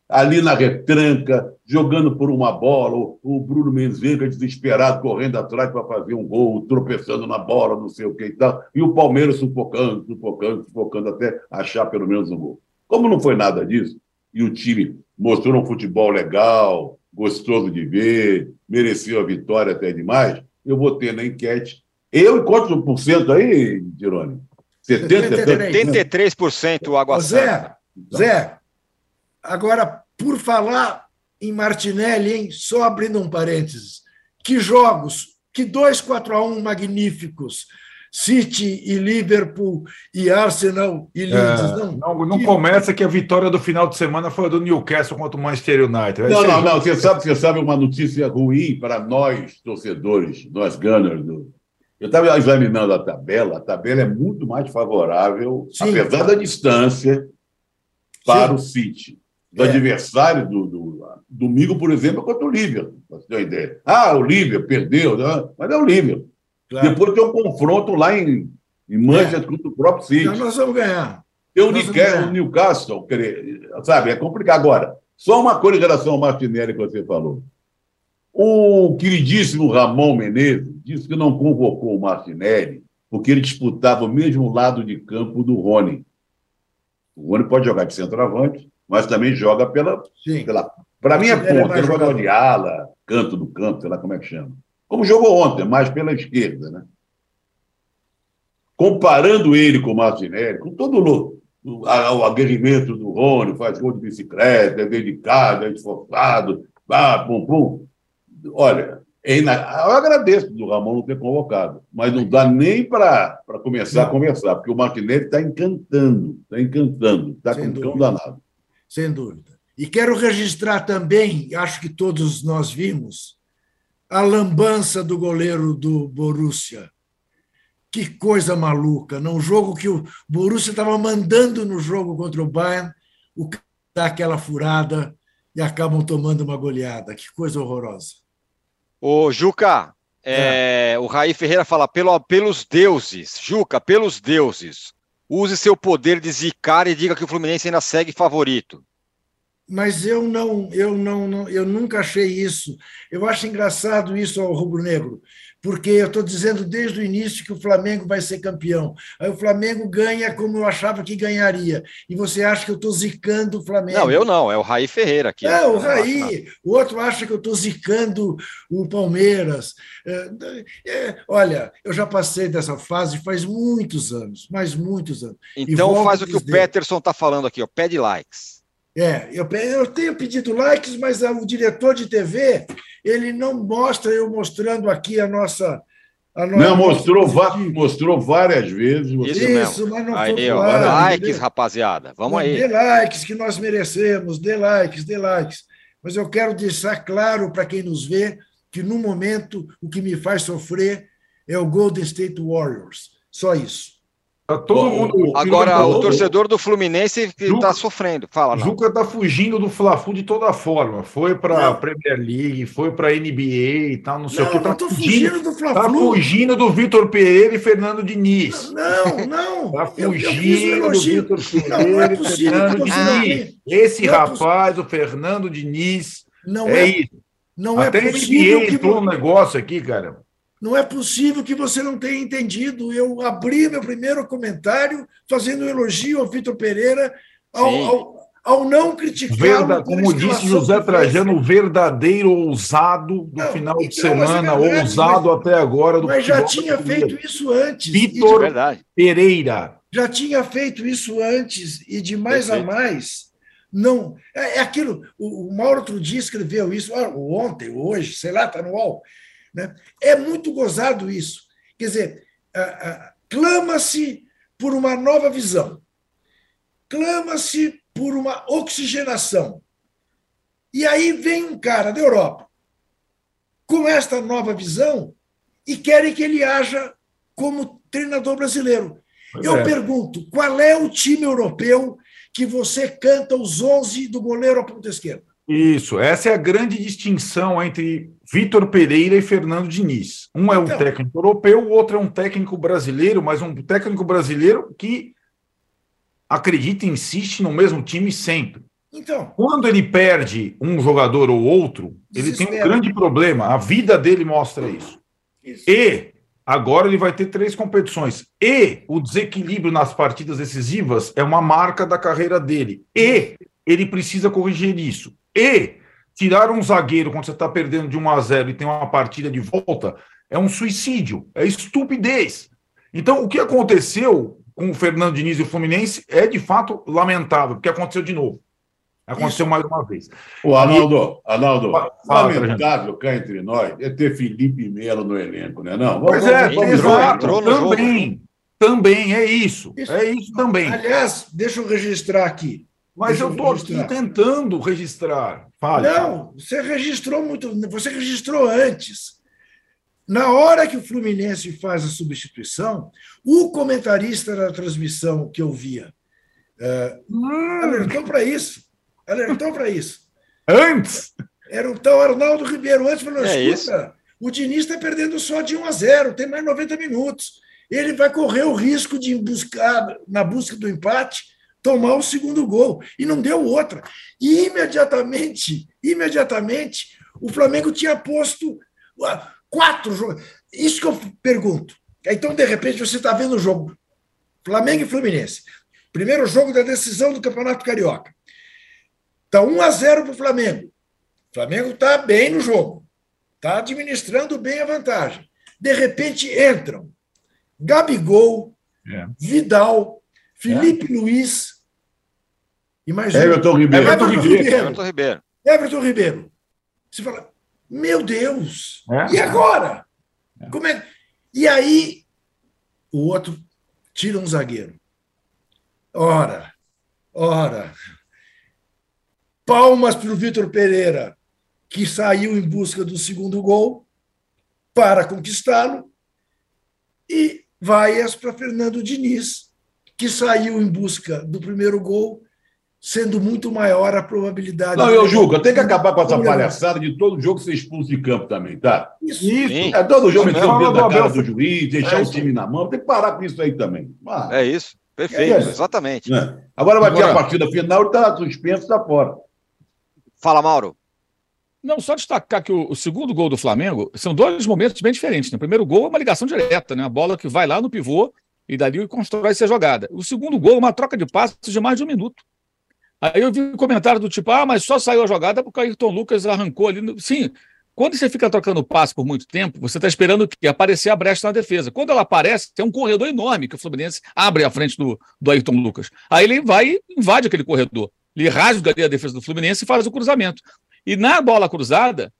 ali na retranca, jogando por uma bola, o Bruno Menzenga desesperado, correndo atrás para fazer um gol, tropeçando na bola, não sei o que e tal, e o Palmeiras sufocando, sufocando, sufocando até achar pelo menos um gol. Como não foi nada disso, e o time mostrou um futebol legal, gostoso de ver, mereceu a vitória até demais, eu vou ter na enquete. Eu e quantos por cento aí, Tirone? 70, 73% o Água Zé, Zé, Agora, por falar em Martinelli, hein? só abrindo um parênteses, que jogos, que dois 4 a 1 magníficos. City e Liverpool e Arsenal e Leeds. É, não, não, não começa que a vitória do final de semana foi a do Newcastle contra o Manchester United. Não, não, não. Você sabe, você sabe uma notícia ruim para nós, torcedores, nós Gunners. Do... Eu estava examinando a tabela, a tabela é muito mais favorável, Sim. apesar da distância, para Sim. o City do é. adversário do, do, domingo, por exemplo, contra o Lívia, para você ter uma ideia. Ah, o Lívia perdeu, né? mas é o Lívia. Claro. Depois tem um confronto lá em, em Manchester é. contra o próprio City. Então nós vamos ganhar. Tem o, Newcastle, o Newcastle, sabe, é complicado. Agora, só uma coisa em relação ao Martinelli que você falou. O queridíssimo Ramon Menezes disse que não convocou o Martinelli porque ele disputava o mesmo lado de campo do Rony. O Rony pode jogar de centroavante, mas também joga pela. pela para mim é ponta, ele joga de ala, canto do campo, sei lá como é que chama. Como jogou ontem, mais pela esquerda, né? Comparando ele com o Martinelli, com todo o, o, o aguerrimento do Rony, faz gol de bicicleta, é dedicado, é esforçado, pá, pum, pum. Olha, é ina... eu agradeço do Ramon não ter convocado, mas não dá nem para começar não. a conversar, porque o Martinelli está encantando, está encantando, está com um cão danado sem dúvida. E quero registrar também, acho que todos nós vimos, a lambança do goleiro do Borussia. Que coisa maluca! Num jogo que o Borussia estava mandando no jogo contra o Bayern, o cara dá aquela furada e acabam tomando uma goleada. Que coisa horrorosa. Ô, Juca, é, é. o Raí Ferreira fala pelo, pelos deuses. Juca, pelos deuses. Use seu poder de zicar e diga que o Fluminense ainda segue favorito. Mas eu não, eu não, não, eu nunca achei isso. Eu acho engraçado isso ao rubro-negro, porque eu estou dizendo desde o início que o Flamengo vai ser campeão. Aí o Flamengo ganha como eu achava que ganharia. E você acha que eu estou zicando o Flamengo? Não, eu não, é o Raí Ferreira aqui. É, o Raí. O outro acha que eu estou zicando o Palmeiras. É, é, olha, eu já passei dessa fase faz muitos anos, mas muitos anos. Então faz o que o Peterson está falando aqui, ó, pede likes. É, eu, eu tenho pedido likes, mas o diretor de TV ele não mostra eu mostrando aqui a nossa. A nossa não, mostrou, mostrou várias vezes. Isso, Isso mas não aí, foi ó, likes, rapaziada. Vamos aí. Dê likes que nós merecemos, dê likes, dê likes. Mas eu quero deixar claro para quem nos vê que, no momento, o que me faz sofrer é o Golden State Warriors. Só isso. Tá todo mundo. Agora, o torcedor do Fluminense está sofrendo. Fala, não. Juca está fugindo do Fla-Flu de toda forma. Foi para a Premier League, foi para a NBA e tal, não sei não, o que. Está fugindo, fugindo do Fla-Flu. Está fugindo do Vitor Pereira e Fernando Diniz. Não, não. Está fugindo do Vitor Pereira não, é e Fernando Diniz. Esse não é rapaz, é o Fernando Diniz. Não é, é isso. Não Até é possível. A NBA entrou que... um negócio aqui, cara. Não é possível que você não tenha entendido. Eu abri meu primeiro comentário fazendo um elogio ao Vitor Pereira, ao, ao, ao, não criticar. Como disse José Trajano, o verdadeiro ousado do não, final então, de semana, é verdade, ousado mas, até agora. Do mas já tinha feito isso antes. Vitor Pereira. Já tinha feito isso antes, e de mais Perfeito. a mais. Não, é, é aquilo. O, o Mauro outro dia escreveu isso, ah, ontem, hoje, sei lá, está no UOL né? É muito gozado isso. Quer dizer, clama-se por uma nova visão, clama-se por uma oxigenação. E aí vem um cara da Europa com esta nova visão e querem que ele haja como treinador brasileiro. Eu é. pergunto, qual é o time europeu que você canta os 11 do goleiro à ponta esquerda? Isso, essa é a grande distinção entre Vitor Pereira e Fernando Diniz. Um é um então, técnico europeu, o outro é um técnico brasileiro, mas um técnico brasileiro que acredita e insiste no mesmo time sempre. Então, quando ele perde um jogador ou outro, ele tem um grande problema. A vida dele mostra isso. isso. E agora ele vai ter três competições. E o desequilíbrio nas partidas decisivas é uma marca da carreira dele. E ele precisa corrigir isso. E tirar um zagueiro quando você está perdendo de 1 a 0 e tem uma partida de volta é um suicídio, é estupidez. Então, o que aconteceu com o Fernando Diniz e o Fluminense é de fato lamentável, porque aconteceu de novo. Aconteceu Isso. mais uma vez. O Arnaldo, e... Arnaldo, lamentável cá entre nós é ter Felipe Melo no elenco, né? Não, pois é, vamos, exato, também, também é isso, isso, é isso também. Aliás, deixa eu registrar aqui. Mas eu estou aqui tentando registrar. Fale. Não, você registrou muito. Você registrou antes. Na hora que o Fluminense faz a substituição, o comentarista da transmissão que eu via uh, hum. alertou para isso. Alertou para isso. Antes? Era o tal Arnaldo Ribeiro. Antes falou: é escuta, isso? o Diniz está perdendo só de 1 a 0, tem mais 90 minutos. Ele vai correr o risco de buscar, na busca do empate, tomar o segundo gol. E não deu outra. E imediatamente, imediatamente, o Flamengo tinha posto quatro jogos. Isso que eu pergunto. Então, de repente, você está vendo o jogo Flamengo e Fluminense. Primeiro jogo da decisão do Campeonato Carioca. Está 1 a 0 para o Flamengo. O Flamengo está bem no jogo. Está administrando bem a vantagem. De repente entram Gabigol, é. Vidal, Felipe é. Luiz e mais Everton um. Ribeiro. Everton Ribeiro. Everton Ribeiro. Everton Ribeiro. Você fala, meu Deus, é. e agora? É. Como é? E aí o outro tira um zagueiro. Ora, ora. Palmas para o Vitor Pereira, que saiu em busca do segundo gol para conquistá-lo. E vaias para Fernando Diniz, que saiu em busca do primeiro gol, sendo muito maior a probabilidade. Não, eu julgo, tem que acabar com essa palhaçada de todo jogo ser expulso de campo também, tá? Isso. isso. É todo jogo meter o dedo na cara do juiz, deixar é o time na mão, tem que parar com isso aí também. Ah, é isso, perfeito, é, exatamente. É. Agora vai ter a partida final e está suspenso, está fora. Fala, Mauro. Não, só destacar que o, o, segundo gol do Flamengo são dois momentos bem diferentes. Né? O primeiro gol é uma ligação direta, né? A bola que vai lá no pivô e dali constrói essa jogada. O segundo gol uma troca de passos de mais de um minuto. Aí eu vi um comentário do tipo, ah, mas só saiu a jogada porque o Ayrton Lucas arrancou ali. Sim, quando você fica trocando passe por muito tempo, você está esperando que aparecer a brecha na defesa. Quando ela aparece, tem um corredor enorme que o Fluminense abre à frente do, do Ayrton Lucas. Aí ele vai e invade aquele corredor. Ele rasga ali a defesa do Fluminense e faz o cruzamento. E na bola cruzada,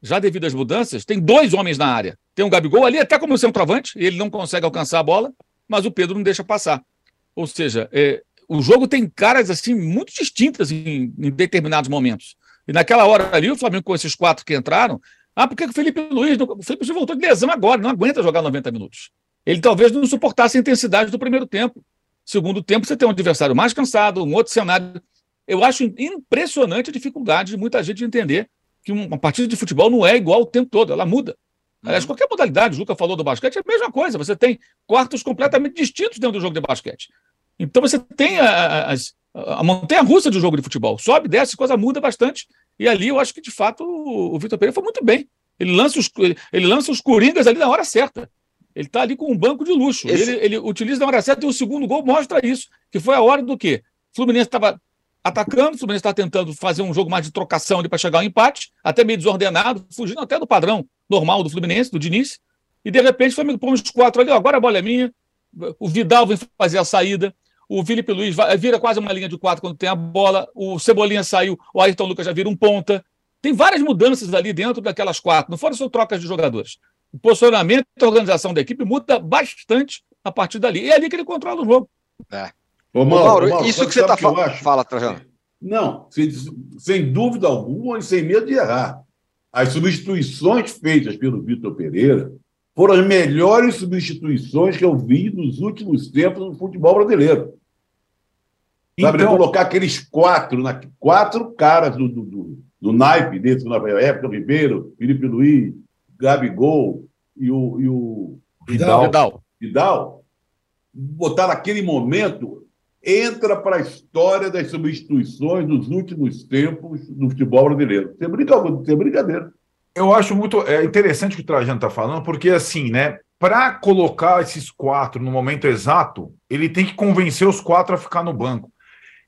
já devido às mudanças, tem dois homens na área. Tem um Gabigol ali, até como centroavante, ele não consegue alcançar a bola, mas o Pedro não deixa passar. Ou seja, é, o jogo tem caras assim muito distintas em, em, determinados momentos. E naquela hora ali, o Flamengo com esses quatro que entraram, ah, por que o Felipe Luiz, o Felipe Luiz voltou de lesão agora, não aguenta jogar 90 minutos. Ele talvez não suportasse a intensidade do primeiro tempo. Segundo tempo, você tem um adversário mais cansado, um outro cenário. Eu acho impressionante a dificuldade de muita gente entender que uma partida de futebol não é igual o tempo todo, ela muda. Aliás, qualquer modalidade, o Juca falou do basquete, é a mesma coisa. Você tem quartos completamente distintos dentro do jogo de basquete. Então você tem a, a, a montanha russa do jogo de futebol. Sobe, desce, coisa muda bastante. E ali eu acho que, de fato, o, o Vitor Pereira foi muito bem. Ele lança, os, ele lança os coringas ali na hora certa. Ele está ali com um banco de luxo. Esse... Ele, ele, utiliza na hora certa e o segundo gol mostra isso, que foi a hora do quê? O Fluminense estava atacando, o Fluminense estava tentando fazer um jogo mais de trocação ali para chegar ao empate, até meio desordenado, fugindo até do padrão normal do Fluminense, do Diniz. E de repente o Flamengo põe os quatro ali, ó, agora a bola é minha. O Vidal vem fazer a saída. O Felipe Luiz vai, vira quase uma linha de quatro quando tem a bola. O Cebolinha saiu, o Ayrton Lucas já vira um ponta. Tem várias mudanças ali dentro daquelas quatro. Não foram só trocas de jogadores. O posicionamento e a organização da equipe muda bastante a partir dali. E é ali que ele controla o jogo. É. Ô, Mauro, Ô, Mauro, Mauro isso que você está falando. Fala, Trajano. Não, sem, sem dúvida alguma e sem medo de errar. As substituições feitas pelo Vitor Pereira foram as melhores substituições que eu vi nos últimos tempos no futebol brasileiro. Sabe, então... colocar aqueles quatro, quatro caras do, do, do, do naipe desse, na época, Ribeiro, Felipe Luiz, Gabigol e o, e o Vidal. Vidal. Vidal. Botar naquele momento, entra para a história das substituições dos últimos tempos do futebol brasileiro. Sem brincadeira. Sem brincadeira. Eu acho muito é interessante o que o Trajano está falando, porque assim, né? Para colocar esses quatro no momento exato, ele tem que convencer os quatro a ficar no banco.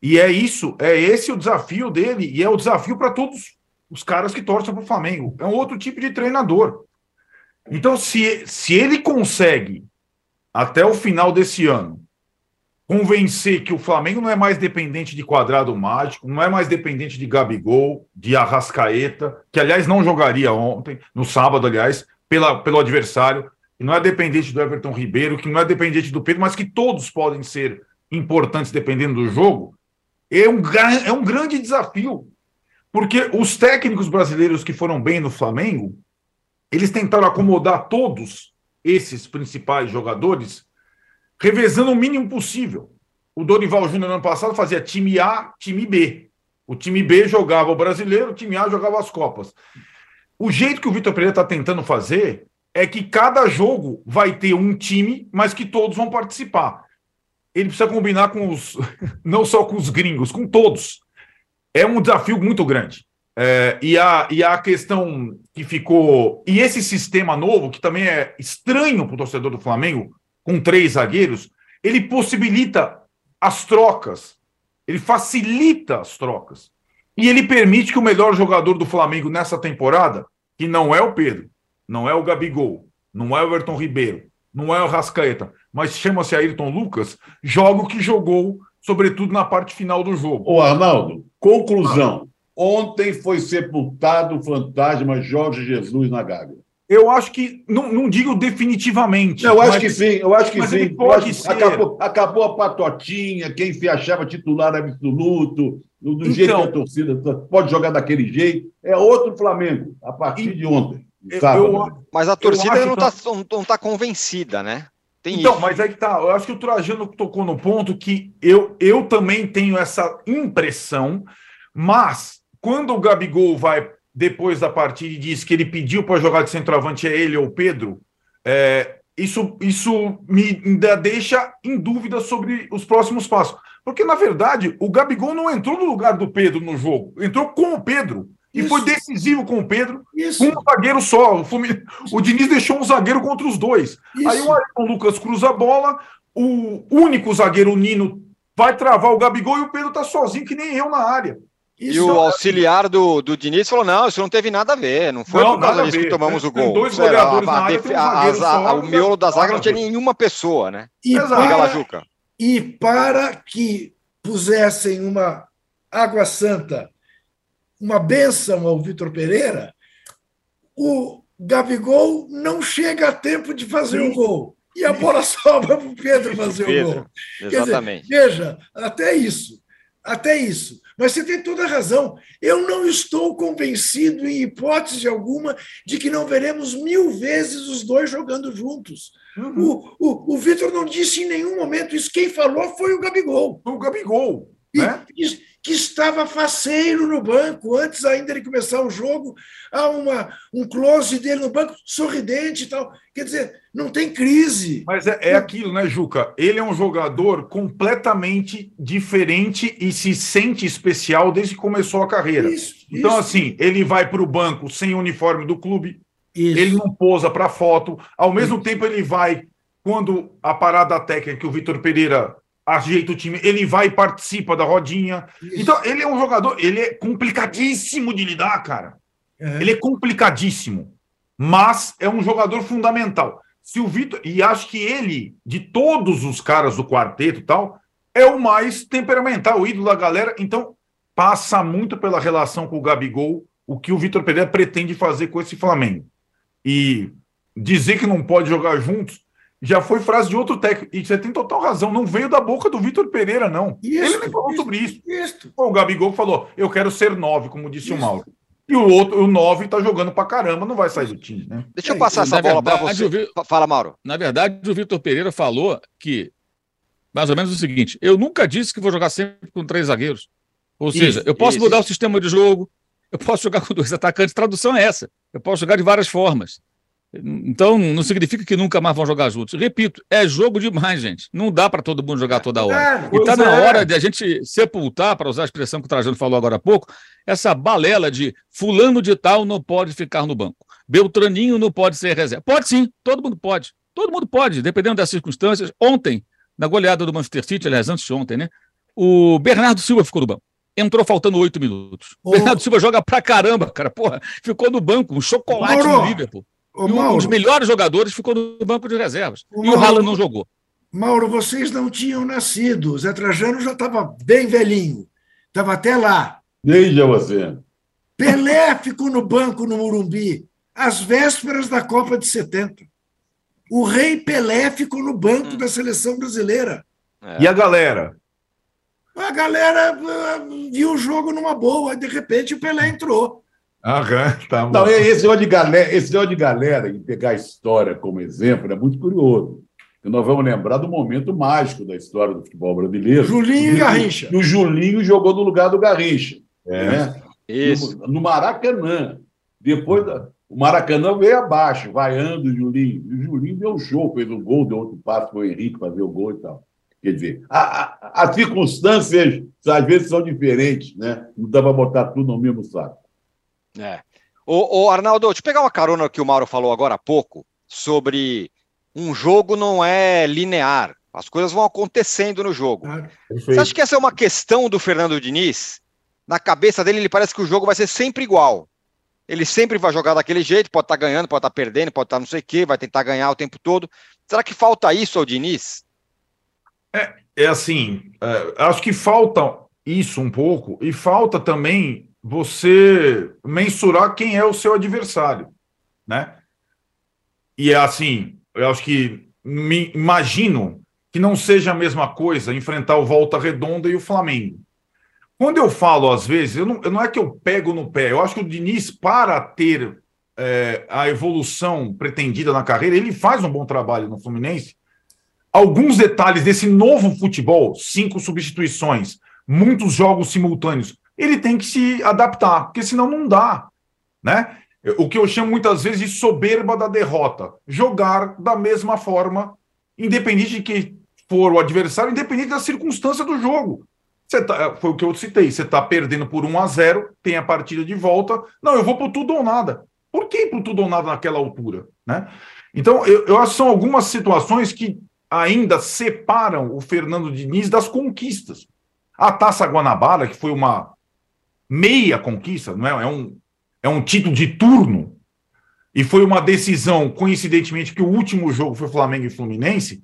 E é isso, é esse o desafio dele, e é o desafio para todos os caras que torcem para o Flamengo. É um outro tipo de treinador. Então, se, se ele consegue, até o final desse ano, convencer que o Flamengo não é mais dependente de quadrado mágico, não é mais dependente de Gabigol, de Arrascaeta, que aliás não jogaria ontem, no sábado, aliás, pela, pelo adversário, e não é dependente do Everton Ribeiro, que não é dependente do Pedro, mas que todos podem ser importantes dependendo do jogo, é um, é um grande desafio. Porque os técnicos brasileiros que foram bem no Flamengo, eles tentaram acomodar todos esses principais jogadores, revezando o mínimo possível. O Dorival Júnior, no ano passado, fazia time A, time B. O time B jogava o brasileiro, o time A jogava as Copas. O jeito que o Vitor Pereira está tentando fazer é que cada jogo vai ter um time, mas que todos vão participar ele precisa combinar com os, não só com os gringos, com todos. É um desafio muito grande. É, e, a, e a questão que ficou. E esse sistema novo, que também é estranho para o torcedor do Flamengo, com três zagueiros, ele possibilita as trocas, ele facilita as trocas. E ele permite que o melhor jogador do Flamengo nessa temporada, que não é o Pedro, não é o Gabigol, não é o Everton Ribeiro, não é o Rascaeta, mas chama-se Ayrton Lucas, joga o que jogou, sobretudo na parte final do jogo. O Arnaldo, conclusão. Ontem foi sepultado o fantasma Jorge Jesus na Gávea. Eu acho que, não, não digo definitivamente. eu acho que sim, eu acho que sim. Pode ser. Acabou, acabou a patotinha, quem se achava titular absoluto, do, do então, jeito que a torcida pode jogar daquele jeito. É outro Flamengo, a partir de ontem. Eu, mas a torcida não está tá convencida, né? Tem então, isso. mas aí que tá. Eu acho que o Trajano tocou no ponto que eu, eu também tenho essa impressão, mas quando o Gabigol vai depois da partida e diz que ele pediu para jogar de centroavante é ele ou o Pedro, é, isso, isso me ainda deixa em dúvida sobre os próximos passos. Porque, na verdade, o Gabigol não entrou no lugar do Pedro no jogo, entrou com o Pedro. E Isso. foi decisivo com o Pedro, Isso. com um zagueiro só. O, o Diniz deixou um zagueiro contra os dois. Isso. Aí o Ayrton Lucas cruza a bola, o único zagueiro, o Nino, vai travar o Gabigol e o Pedro tá sozinho, que nem eu na área. Isso e o auxiliar do, do Diniz falou: não, isso não teve nada a ver, não foi não, por causa disso que tomamos o gol. dois goleadores a, na área, a, um o miolo da zaga não tinha nenhuma pessoa, né? E para, e para que pusessem uma água santa uma benção ao Vitor Pereira, o Gabigol não chega a tempo de fazer o gol. E a bola sobra para o Pedro fazer Pedro, o gol. Exatamente. Dizer, veja, até isso. Até isso. Mas você tem toda a razão. Eu não estou convencido, em hipótese alguma, de que não veremos mil vezes os dois jogando juntos. Uhum. O, o, o Vitor não disse em nenhum momento isso. Quem falou foi o Gabigol. O Gabigol. E, né? Que estava faceiro no banco, antes ainda de começar o jogo, há uma, um close dele no banco, sorridente e tal. Quer dizer, não tem crise. Mas é, é aquilo, né, Juca? Ele é um jogador completamente diferente e se sente especial desde que começou a carreira. Isso, então, isso. assim, ele vai para o banco sem o uniforme do clube, isso. ele não posa para foto, ao mesmo tempo ele vai, quando a parada técnica que o Vitor Pereira ajeita o time, ele vai e participa da rodinha. Isso. Então, ele é um jogador, ele é complicadíssimo de lidar, cara. É. Ele é complicadíssimo, mas é um jogador fundamental. Se o Vitor, e acho que ele, de todos os caras do quarteto e tal, é o mais temperamental, o ídolo da galera. Então, passa muito pela relação com o Gabigol, o que o Vitor Pereira pretende fazer com esse Flamengo. E dizer que não pode jogar juntos, já foi frase de outro técnico. E você tem total razão, não veio da boca do Vitor Pereira, não. Isso, Ele nem falou sobre isso. isso. O Gabigol falou: eu quero ser nove, como disse isso. o Mauro. E o outro, o nove, tá jogando pra caramba, não vai sair do time, né? Deixa eu passar essa bola para você. Vi... Fala, Mauro. Na verdade, o Vitor Pereira falou que, mais ou menos o seguinte: eu nunca disse que vou jogar sempre com três zagueiros. Ou seja, eu posso mudar o sistema de jogo, eu posso jogar com dois atacantes. Tradução é essa. Eu posso jogar de várias formas. Então, não significa que nunca mais vão jogar juntos. Repito, é jogo demais, gente. Não dá para todo mundo jogar toda hora. É, e está na é. hora de a gente sepultar, para usar a expressão que o Trajano falou agora há pouco, essa balela de fulano de tal não pode ficar no banco. Beltraninho não pode ser reserva. Pode sim, todo mundo pode. Todo mundo pode, dependendo das circunstâncias. Ontem, na goleada do Manchester City, aliás, antes de ontem, né? O Bernardo Silva ficou no banco. Entrou faltando oito minutos. O Bernardo Silva joga pra caramba, cara. Porra, ficou no banco, um chocolate Mauro. no Liverpool. Ô, Mauro, um dos melhores jogadores ficou no banco de reservas. e o Haaland não jogou. Mauro, vocês não tinham nascido. O Zé Trajano já estava bem velhinho. Estava até lá. Veja você. Pelé ficou no banco no Murumbi, às vésperas da Copa de 70. O rei Pelé ficou no banco hum. da seleção brasileira. É. E a galera? A galera ah, viu o jogo numa boa, de repente o Pelé entrou. Aham, tá bom. Não, esse negócio de galera, esse negócio de galera e pegar a história como exemplo é muito curioso. E nós vamos lembrar do momento mágico da história do futebol brasileiro. Julinho e Garrincha. E o Julinho jogou no lugar do Garrincha. É. Né? Isso. No, no, Maracanã. Depois da, o Maracanã veio abaixo, vaiando o Julinho. E o Julinho deu um show, fez um gol, deu outro passo para o Henrique fazer o gol e tal. Quer dizer, a, a, as circunstâncias às vezes são diferentes, né? Não dá para botar tudo no mesmo saco. É. Ô, ô, Arnaldo, deixa eu pegar uma carona que o Mauro falou agora há pouco sobre um jogo não é linear. As coisas vão acontecendo no jogo. Ah, Você acha que essa é uma questão do Fernando Diniz? Na cabeça dele, ele parece que o jogo vai ser sempre igual. Ele sempre vai jogar daquele jeito, pode estar tá ganhando, pode estar tá perdendo, pode estar tá não sei o quê, vai tentar ganhar o tempo todo. Será que falta isso ao Diniz? É, é assim, é, acho que falta isso um pouco, e falta também você mensurar quem é o seu adversário, né? E é assim, eu acho que me imagino que não seja a mesma coisa enfrentar o Volta Redonda e o Flamengo. Quando eu falo, às vezes, eu não, não é que eu pego no pé, eu acho que o Diniz, para ter é, a evolução pretendida na carreira, ele faz um bom trabalho no Fluminense. Alguns detalhes desse novo futebol, cinco substituições, muitos jogos simultâneos, ele tem que se adaptar, porque senão não dá, né? o que eu chamo muitas vezes de soberba da derrota. Jogar da mesma forma, independente de quem for o adversário, independente da circunstância do jogo. Tá, foi o que eu citei. Você está perdendo por 1 a 0 tem a partida de volta. Não, eu vou por tudo ou nada. Por que por tudo ou nada naquela altura? Né? Então, eu, eu acho que são algumas situações que ainda separam o Fernando Diniz das conquistas. A Taça Guanabara, que foi uma meia conquista, não é? É um, é um título de turno, e foi uma decisão, coincidentemente, que o último jogo foi Flamengo e Fluminense,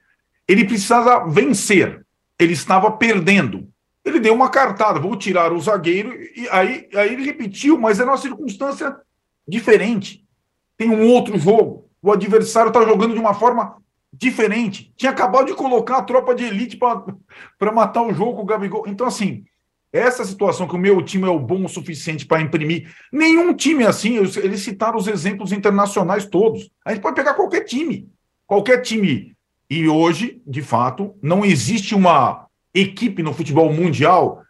ele precisava vencer. Ele estava perdendo. Ele deu uma cartada, vou tirar o zagueiro, e aí, aí ele repetiu, mas é uma circunstância diferente. Tem um outro jogo. O adversário está jogando de uma forma diferente. Tinha acabado de colocar a tropa de elite para matar o jogo com o Gabigol. Então, assim, essa situação que o meu time é o bom o suficiente para imprimir. Nenhum time assim. Eles citaram os exemplos internacionais todos. A gente pode pegar qualquer time. Qualquer time. E hoje, de fato, não existe uma equipe no futebol mundial,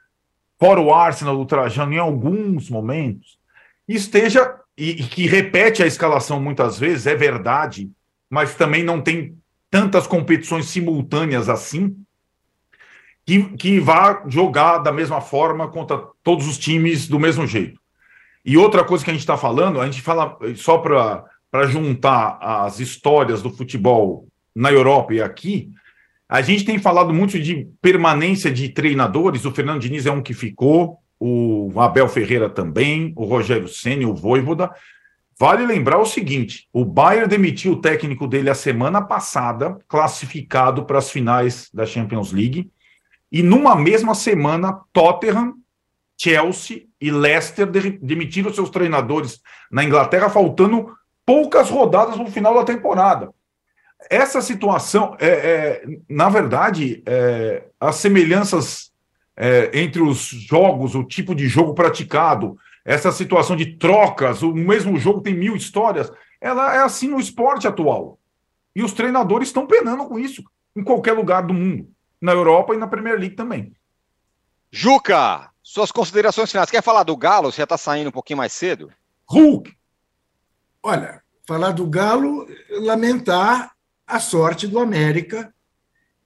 fora o Arsenal do Trajano, em alguns momentos, esteja e, e que repete a escalação muitas vezes, é verdade, mas também não tem tantas competições simultâneas assim, que, que vá jogar da mesma forma contra todos os times do mesmo jeito. E outra coisa que a gente está falando, a gente fala só para juntar as histórias do futebol na Europa e aqui, a gente tem falado muito de permanência de treinadores, o Fernando Diniz é um que ficou, o Abel Ferreira também, o Rogério Senna, o Voivoda, Vale lembrar o seguinte: o Bayern demitiu o técnico dele a semana passada, classificado para as finais da Champions League, e numa mesma semana, Tottenham, Chelsea e Leicester demitiram seus treinadores na Inglaterra, faltando poucas rodadas no final da temporada. Essa situação, é, é na verdade, é, as semelhanças é, entre os jogos, o tipo de jogo praticado, essa situação de trocas, o mesmo jogo tem mil histórias, ela é assim no esporte atual. E os treinadores estão penando com isso em qualquer lugar do mundo, na Europa e na Premier League também. Juca, suas considerações finais. Quer falar do Galo? Você já está saindo um pouquinho mais cedo? Hulk. Olha, falar do Galo, lamentar a sorte do América,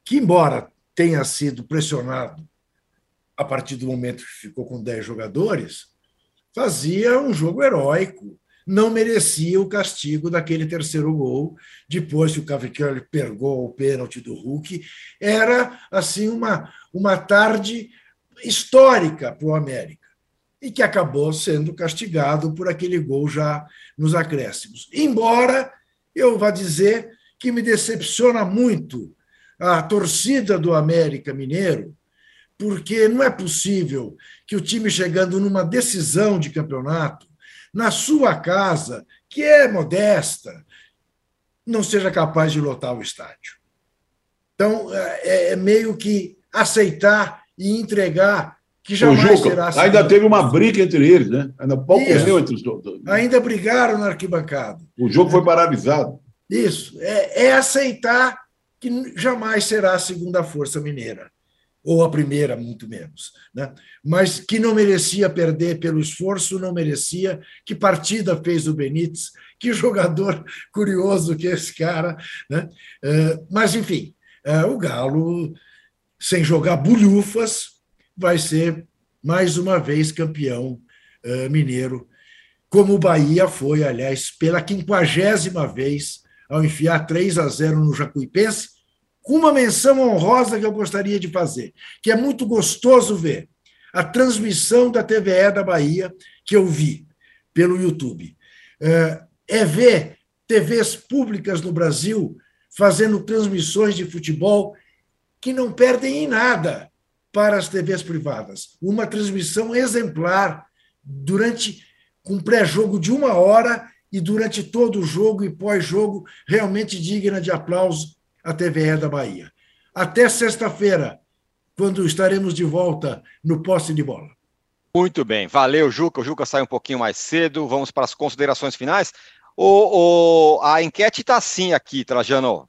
que, embora tenha sido pressionado a partir do momento que ficou com 10 jogadores, fazia um jogo heróico, não merecia o castigo daquele terceiro gol, depois que o Cavicchioli pegou o pênalti do Hulk. Era, assim, uma, uma tarde histórica para o América e que acabou sendo castigado por aquele gol já nos acréscimos. Embora eu vá dizer que me decepciona muito a torcida do América Mineiro, porque não é possível que o time chegando numa decisão de campeonato, na sua casa, que é modesta, não seja capaz de lotar o estádio. Então, é, é meio que aceitar e entregar que jamais Juca, será assim. Ainda teve uma briga entre eles, né? Ainda entre os dois. Ainda brigaram na arquibancada. O jogo foi paralisado. Isso. É, é aceitar que jamais será a segunda força mineira ou a primeira, muito menos. Né? Mas que não merecia perder pelo esforço, não merecia. Que partida fez o Benítez, que jogador curioso que é esse cara. Né? É, mas, enfim, é, o Galo, sem jogar bulhufas, vai ser mais uma vez campeão é, mineiro, como o Bahia foi, aliás, pela quinquagésima vez, ao enfiar 3 a 0 no Jacuipense, uma menção honrosa que eu gostaria de fazer, que é muito gostoso ver a transmissão da TVE da Bahia, que eu vi pelo YouTube. É, é ver TVs públicas no Brasil fazendo transmissões de futebol que não perdem em nada para as TVs privadas. Uma transmissão exemplar durante um pré-jogo de uma hora e durante todo o jogo e pós-jogo, realmente digna de aplauso a TVE da Bahia. Até sexta-feira, quando estaremos de volta no poste de bola. Muito bem, valeu, Juca. O Juca sai um pouquinho mais cedo. Vamos para as considerações finais. O, o a enquete está assim aqui, Trajano.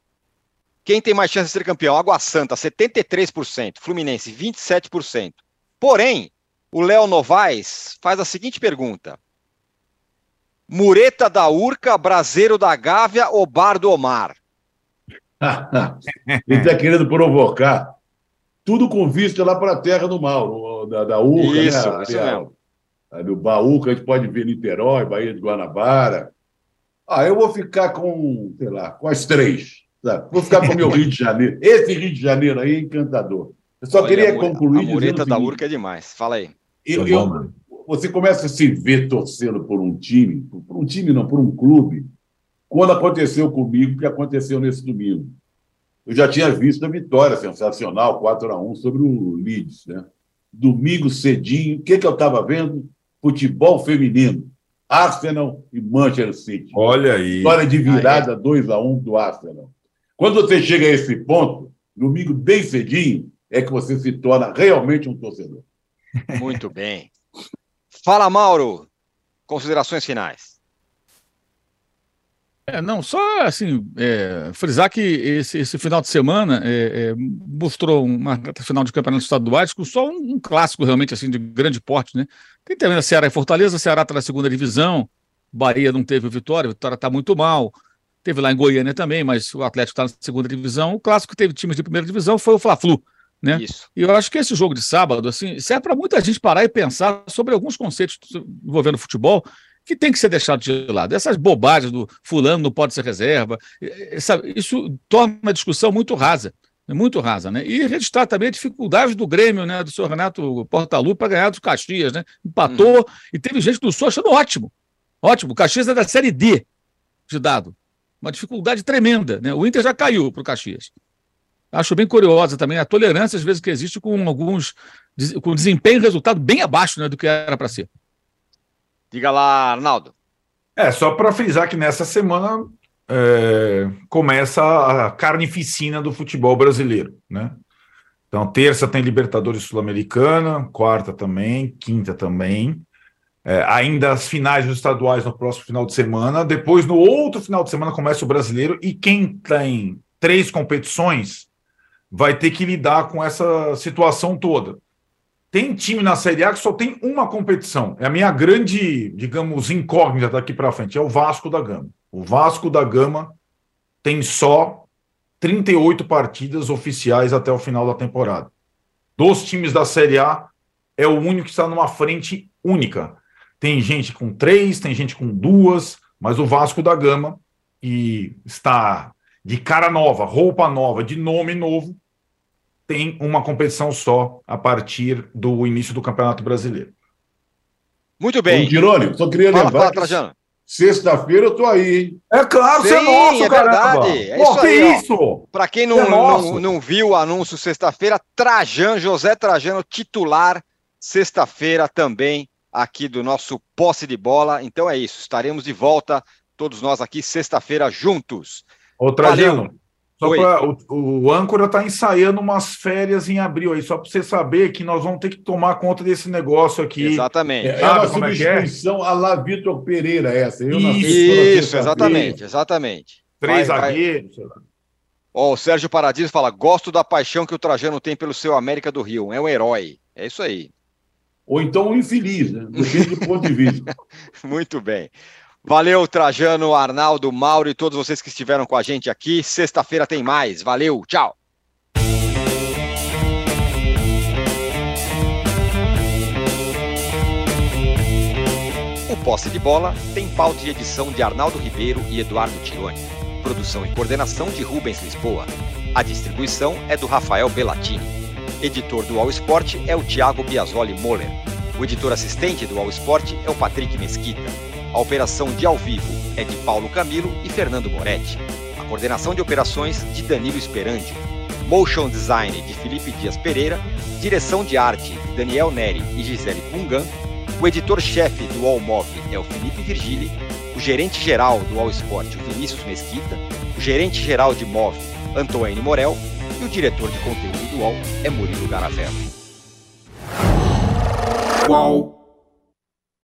Quem tem mais chance de ser campeão? Água Santa, 73%. Fluminense, 27%. Porém, o Léo Novaes faz a seguinte pergunta: Mureta da Urca, Braseiro da Gávea ou Bar do Omar? Ele está querendo provocar tudo com vista lá para a terra do mal, da, da Urca, isso, né? Isso mesmo. Do Baú, que a gente pode ver Niterói, Bahia de Guanabara. Ah, eu vou ficar com, sei lá, com as três. Sabe? Vou ficar com o meu Rio de Janeiro. Esse Rio de Janeiro aí é encantador. Eu só Olha, queria a concluir. A mureta da Urca é demais. Fala aí. eu- eu- você começa a se ver torcendo por um time, por um time não, por um clube, quando aconteceu comigo o que aconteceu nesse domingo. Eu já tinha visto a vitória sensacional, 4 a 1 sobre o Leeds. Né? Domingo cedinho, o que, que eu estava vendo? Futebol feminino. Arsenal e Manchester City. Olha aí. Vitória de virada 2 a 1 do Arsenal. Quando você chega a esse ponto, domingo bem cedinho, é que você se torna realmente um torcedor. Muito bem. Fala, Mauro. Considerações finais. É, não, só assim, é, frisar que esse, esse final de semana é, é, mostrou uma final de campeonato estaduais com só um, um clássico realmente assim de grande porte, né? Tem também a Ceará e Fortaleza, Ceará está na segunda divisão, Bahia não teve vitória, Vitória está muito mal. Teve lá em Goiânia também, mas o Atlético está na segunda divisão. O clássico que teve times de primeira divisão foi o Fla-Flu, né? Isso. E eu acho que esse jogo de sábado, assim, serve para muita gente parar e pensar sobre alguns conceitos envolvendo futebol que tem que ser deixado de lado. Essas bobagens do fulano não pode ser reserva, sabe, isso torna a discussão muito rasa, muito rasa, né? E registrar também a dificuldade do Grêmio, né, do senhor Renato Portaluppi para ganhar dos Caxias, né? Empatou e teve gente do Sul achando ótimo. Ótimo, o Caxias é da Série D de dado. Uma dificuldade tremenda, né? O Inter já caiu para o Caxias. Acho bem curiosa também a tolerância, às vezes, que existe com alguns com desempenho e resultado bem abaixo né, do que era para ser. Diga lá, Arnaldo. É, só para frisar que nessa semana é, começa a carnificina do futebol brasileiro, né? Então, terça tem Libertadores Sul-Americana, quarta também, quinta também. É, ainda as finais dos estaduais no próximo final de semana. Depois, no outro final de semana, começa o brasileiro. E quem tem três competições vai ter que lidar com essa situação toda. Tem time na Série A que só tem uma competição. É a minha grande, digamos, incógnita daqui para frente. É o Vasco da Gama. O Vasco da Gama tem só 38 partidas oficiais até o final da temporada. Dos times da Série A, é o único que está numa frente única. Tem gente com três, tem gente com duas, mas o Vasco da Gama, que está de cara nova, roupa nova, de nome novo, tem uma competição só a partir do início do Campeonato Brasileiro. Muito bem. Ô, Tirone, só queria Fala, lembrar fala, sexta-feira eu tô aí, hein? É claro, Sim, é verdade. É Pô, isso que aí, ó. isso? Para quem não, É nosso. não, não viu o anúncio sexta-feira, Trajan, José Trajano, titular, sexta-feira também aqui do nosso posse de bola. Então é isso, estaremos de volta, todos nós aqui, sexta-feira, juntos. Ô, Trajano, só pra, o, o âncora está ensaiando umas férias em abril aí, só para você saber que nós vamos ter que tomar conta desse negócio aqui. Exatamente. É, é uma é é? substituição a lá Vitor Pereira, essa. Eu Isso, Isso, exatamente, exatamente. Três zagueiros. sei lá. Ó, o Sérgio Paradiso fala: gosto da paixão que o Trajano tem pelo seu América do Rio. É um herói. É isso aí. Ou então um infeliz, né? Do ponto de vista. Muito bem. Valeu, Trajano, Arnaldo, Mauro e todos vocês que estiveram com a gente aqui. Sexta-feira tem mais. Valeu, tchau. O Posse de Bola tem pauta de edição de Arnaldo Ribeiro e Eduardo Tironi. Produção e coordenação de Rubens Lisboa. A distribuição é do Rafael Bellatini. Editor do All Sport é o Thiago Biasoli Moller. O editor assistente do All Sport é o Patrick Mesquita. A operação de ao vivo é de Paulo Camilo e Fernando Moretti. A coordenação de operações de Danilo Esperandio. Motion Design de Felipe Dias Pereira. Direção de arte de Daniel Neri e Gisele Pungan. O editor-chefe do All Mob é o Felipe Virgili. O gerente-geral do All Sport, o Vinícius Mesquita. O gerente-geral de MOV, Antoine Morel. E o diretor de conteúdo do UOL é Murilo Garavello. Qual?